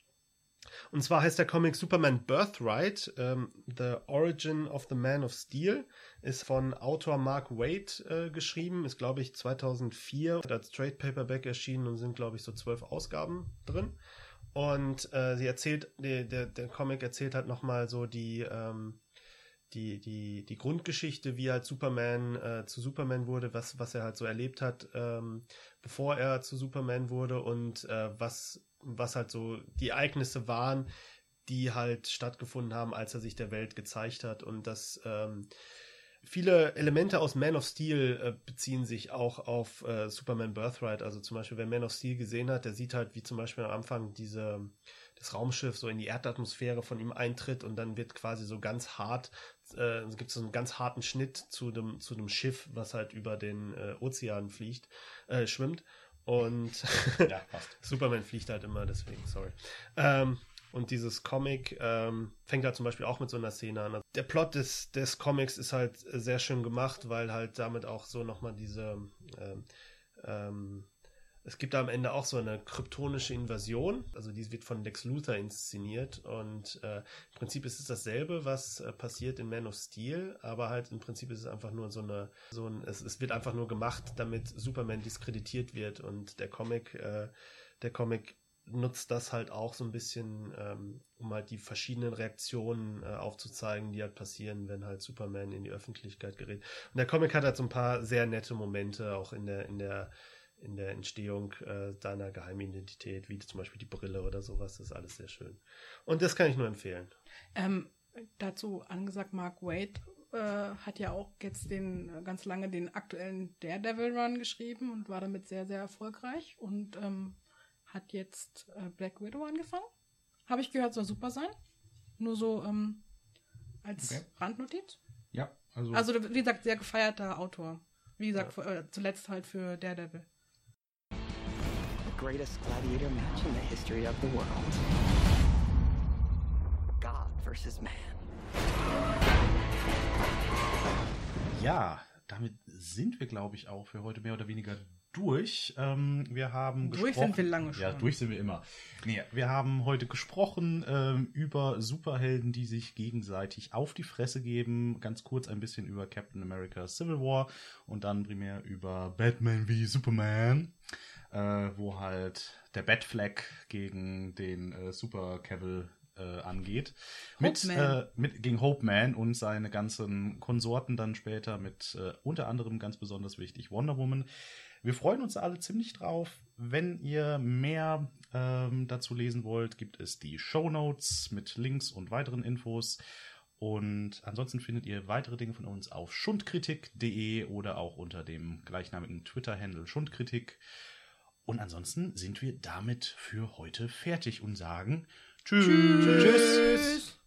und zwar heißt der Comic Superman Birthright, ähm, The Origin of the Man of Steel, ist von Autor Mark Waid äh, geschrieben, ist glaube ich 2004 als Trade Paperback erschienen und sind glaube ich so zwölf Ausgaben drin. Und äh, sie erzählt, die, der, der Comic erzählt halt nochmal so die, ähm, die, die, die Grundgeschichte, wie halt Superman äh, zu Superman wurde, was, was er halt so erlebt hat, ähm, bevor er zu Superman wurde und äh, was was halt so die Ereignisse waren, die halt stattgefunden haben, als er sich der Welt gezeigt hat. Und dass ähm, viele Elemente aus Man of Steel äh, beziehen sich auch auf äh, Superman Birthright. Also zum Beispiel, wer Man of Steel gesehen hat, der sieht halt, wie zum Beispiel am Anfang diese das Raumschiff so in die Erdatmosphäre von ihm eintritt und dann wird quasi so ganz hart, äh, gibt es so einen ganz harten Schnitt zu dem, zu dem Schiff, was halt über den äh, Ozean fliegt, äh, schwimmt. Und ja, Superman fliegt halt immer, deswegen, sorry. Ähm, und dieses Comic ähm, fängt halt zum Beispiel auch mit so einer Szene an. Der Plot des, des Comics ist halt sehr schön gemacht, weil halt damit auch so nochmal diese ähm, ähm, es gibt da am Ende auch so eine kryptonische Invasion. Also die wird von Lex Luthor inszeniert. Und äh, im Prinzip ist es dasselbe, was äh, passiert in Man of Steel, aber halt im Prinzip ist es einfach nur so eine, so ein, es, es wird einfach nur gemacht, damit Superman diskreditiert wird. Und der Comic, äh, der Comic nutzt das halt auch so ein bisschen, ähm, um halt die verschiedenen Reaktionen äh, aufzuzeigen, die halt passieren, wenn halt Superman in die Öffentlichkeit gerät. Und der Comic hat halt so ein paar sehr nette Momente, auch in der, in der in der Entstehung äh, deiner Geheimidentität, wie zum Beispiel die Brille oder sowas. Das ist alles sehr schön. Und das kann ich nur empfehlen. Ähm, dazu angesagt, Mark Wade äh, hat ja auch jetzt den ganz lange den aktuellen Daredevil Run geschrieben und war damit sehr, sehr erfolgreich und ähm, hat jetzt äh, Black Widow angefangen. Habe ich gehört, soll super sein. Nur so ähm, als okay. Randnotiz. Ja, also. Also, wie gesagt, sehr gefeierter Autor. Wie gesagt, ja. äh, zuletzt halt für Daredevil. Greatest gladiator match in the history of the world. God versus man. Ja, damit sind wir, glaube ich, auch für heute mehr oder weniger durch. Ähm, wir haben Durch sind wir lange schon. Ja, durch sind wir immer. Nee, wir haben heute gesprochen ähm, über Superhelden, die sich gegenseitig auf die Fresse geben. Ganz kurz ein bisschen über Captain America Civil War und dann primär über Batman wie Superman, äh, wo halt der Batfleck gegen den äh, Super Cavill äh, angeht. Mit, äh, mit gegen Hope Man und seine ganzen Konsorten dann später mit äh, unter anderem ganz besonders wichtig Wonder Woman. Wir freuen uns alle ziemlich drauf. Wenn ihr mehr ähm, dazu lesen wollt, gibt es die Show Notes mit Links und weiteren Infos. Und ansonsten findet ihr weitere Dinge von uns auf schundkritik.de oder auch unter dem gleichnamigen Twitter-Handle Schundkritik. Und ansonsten sind wir damit für heute fertig und sagen Tschüss. Tschüss. Tschüss.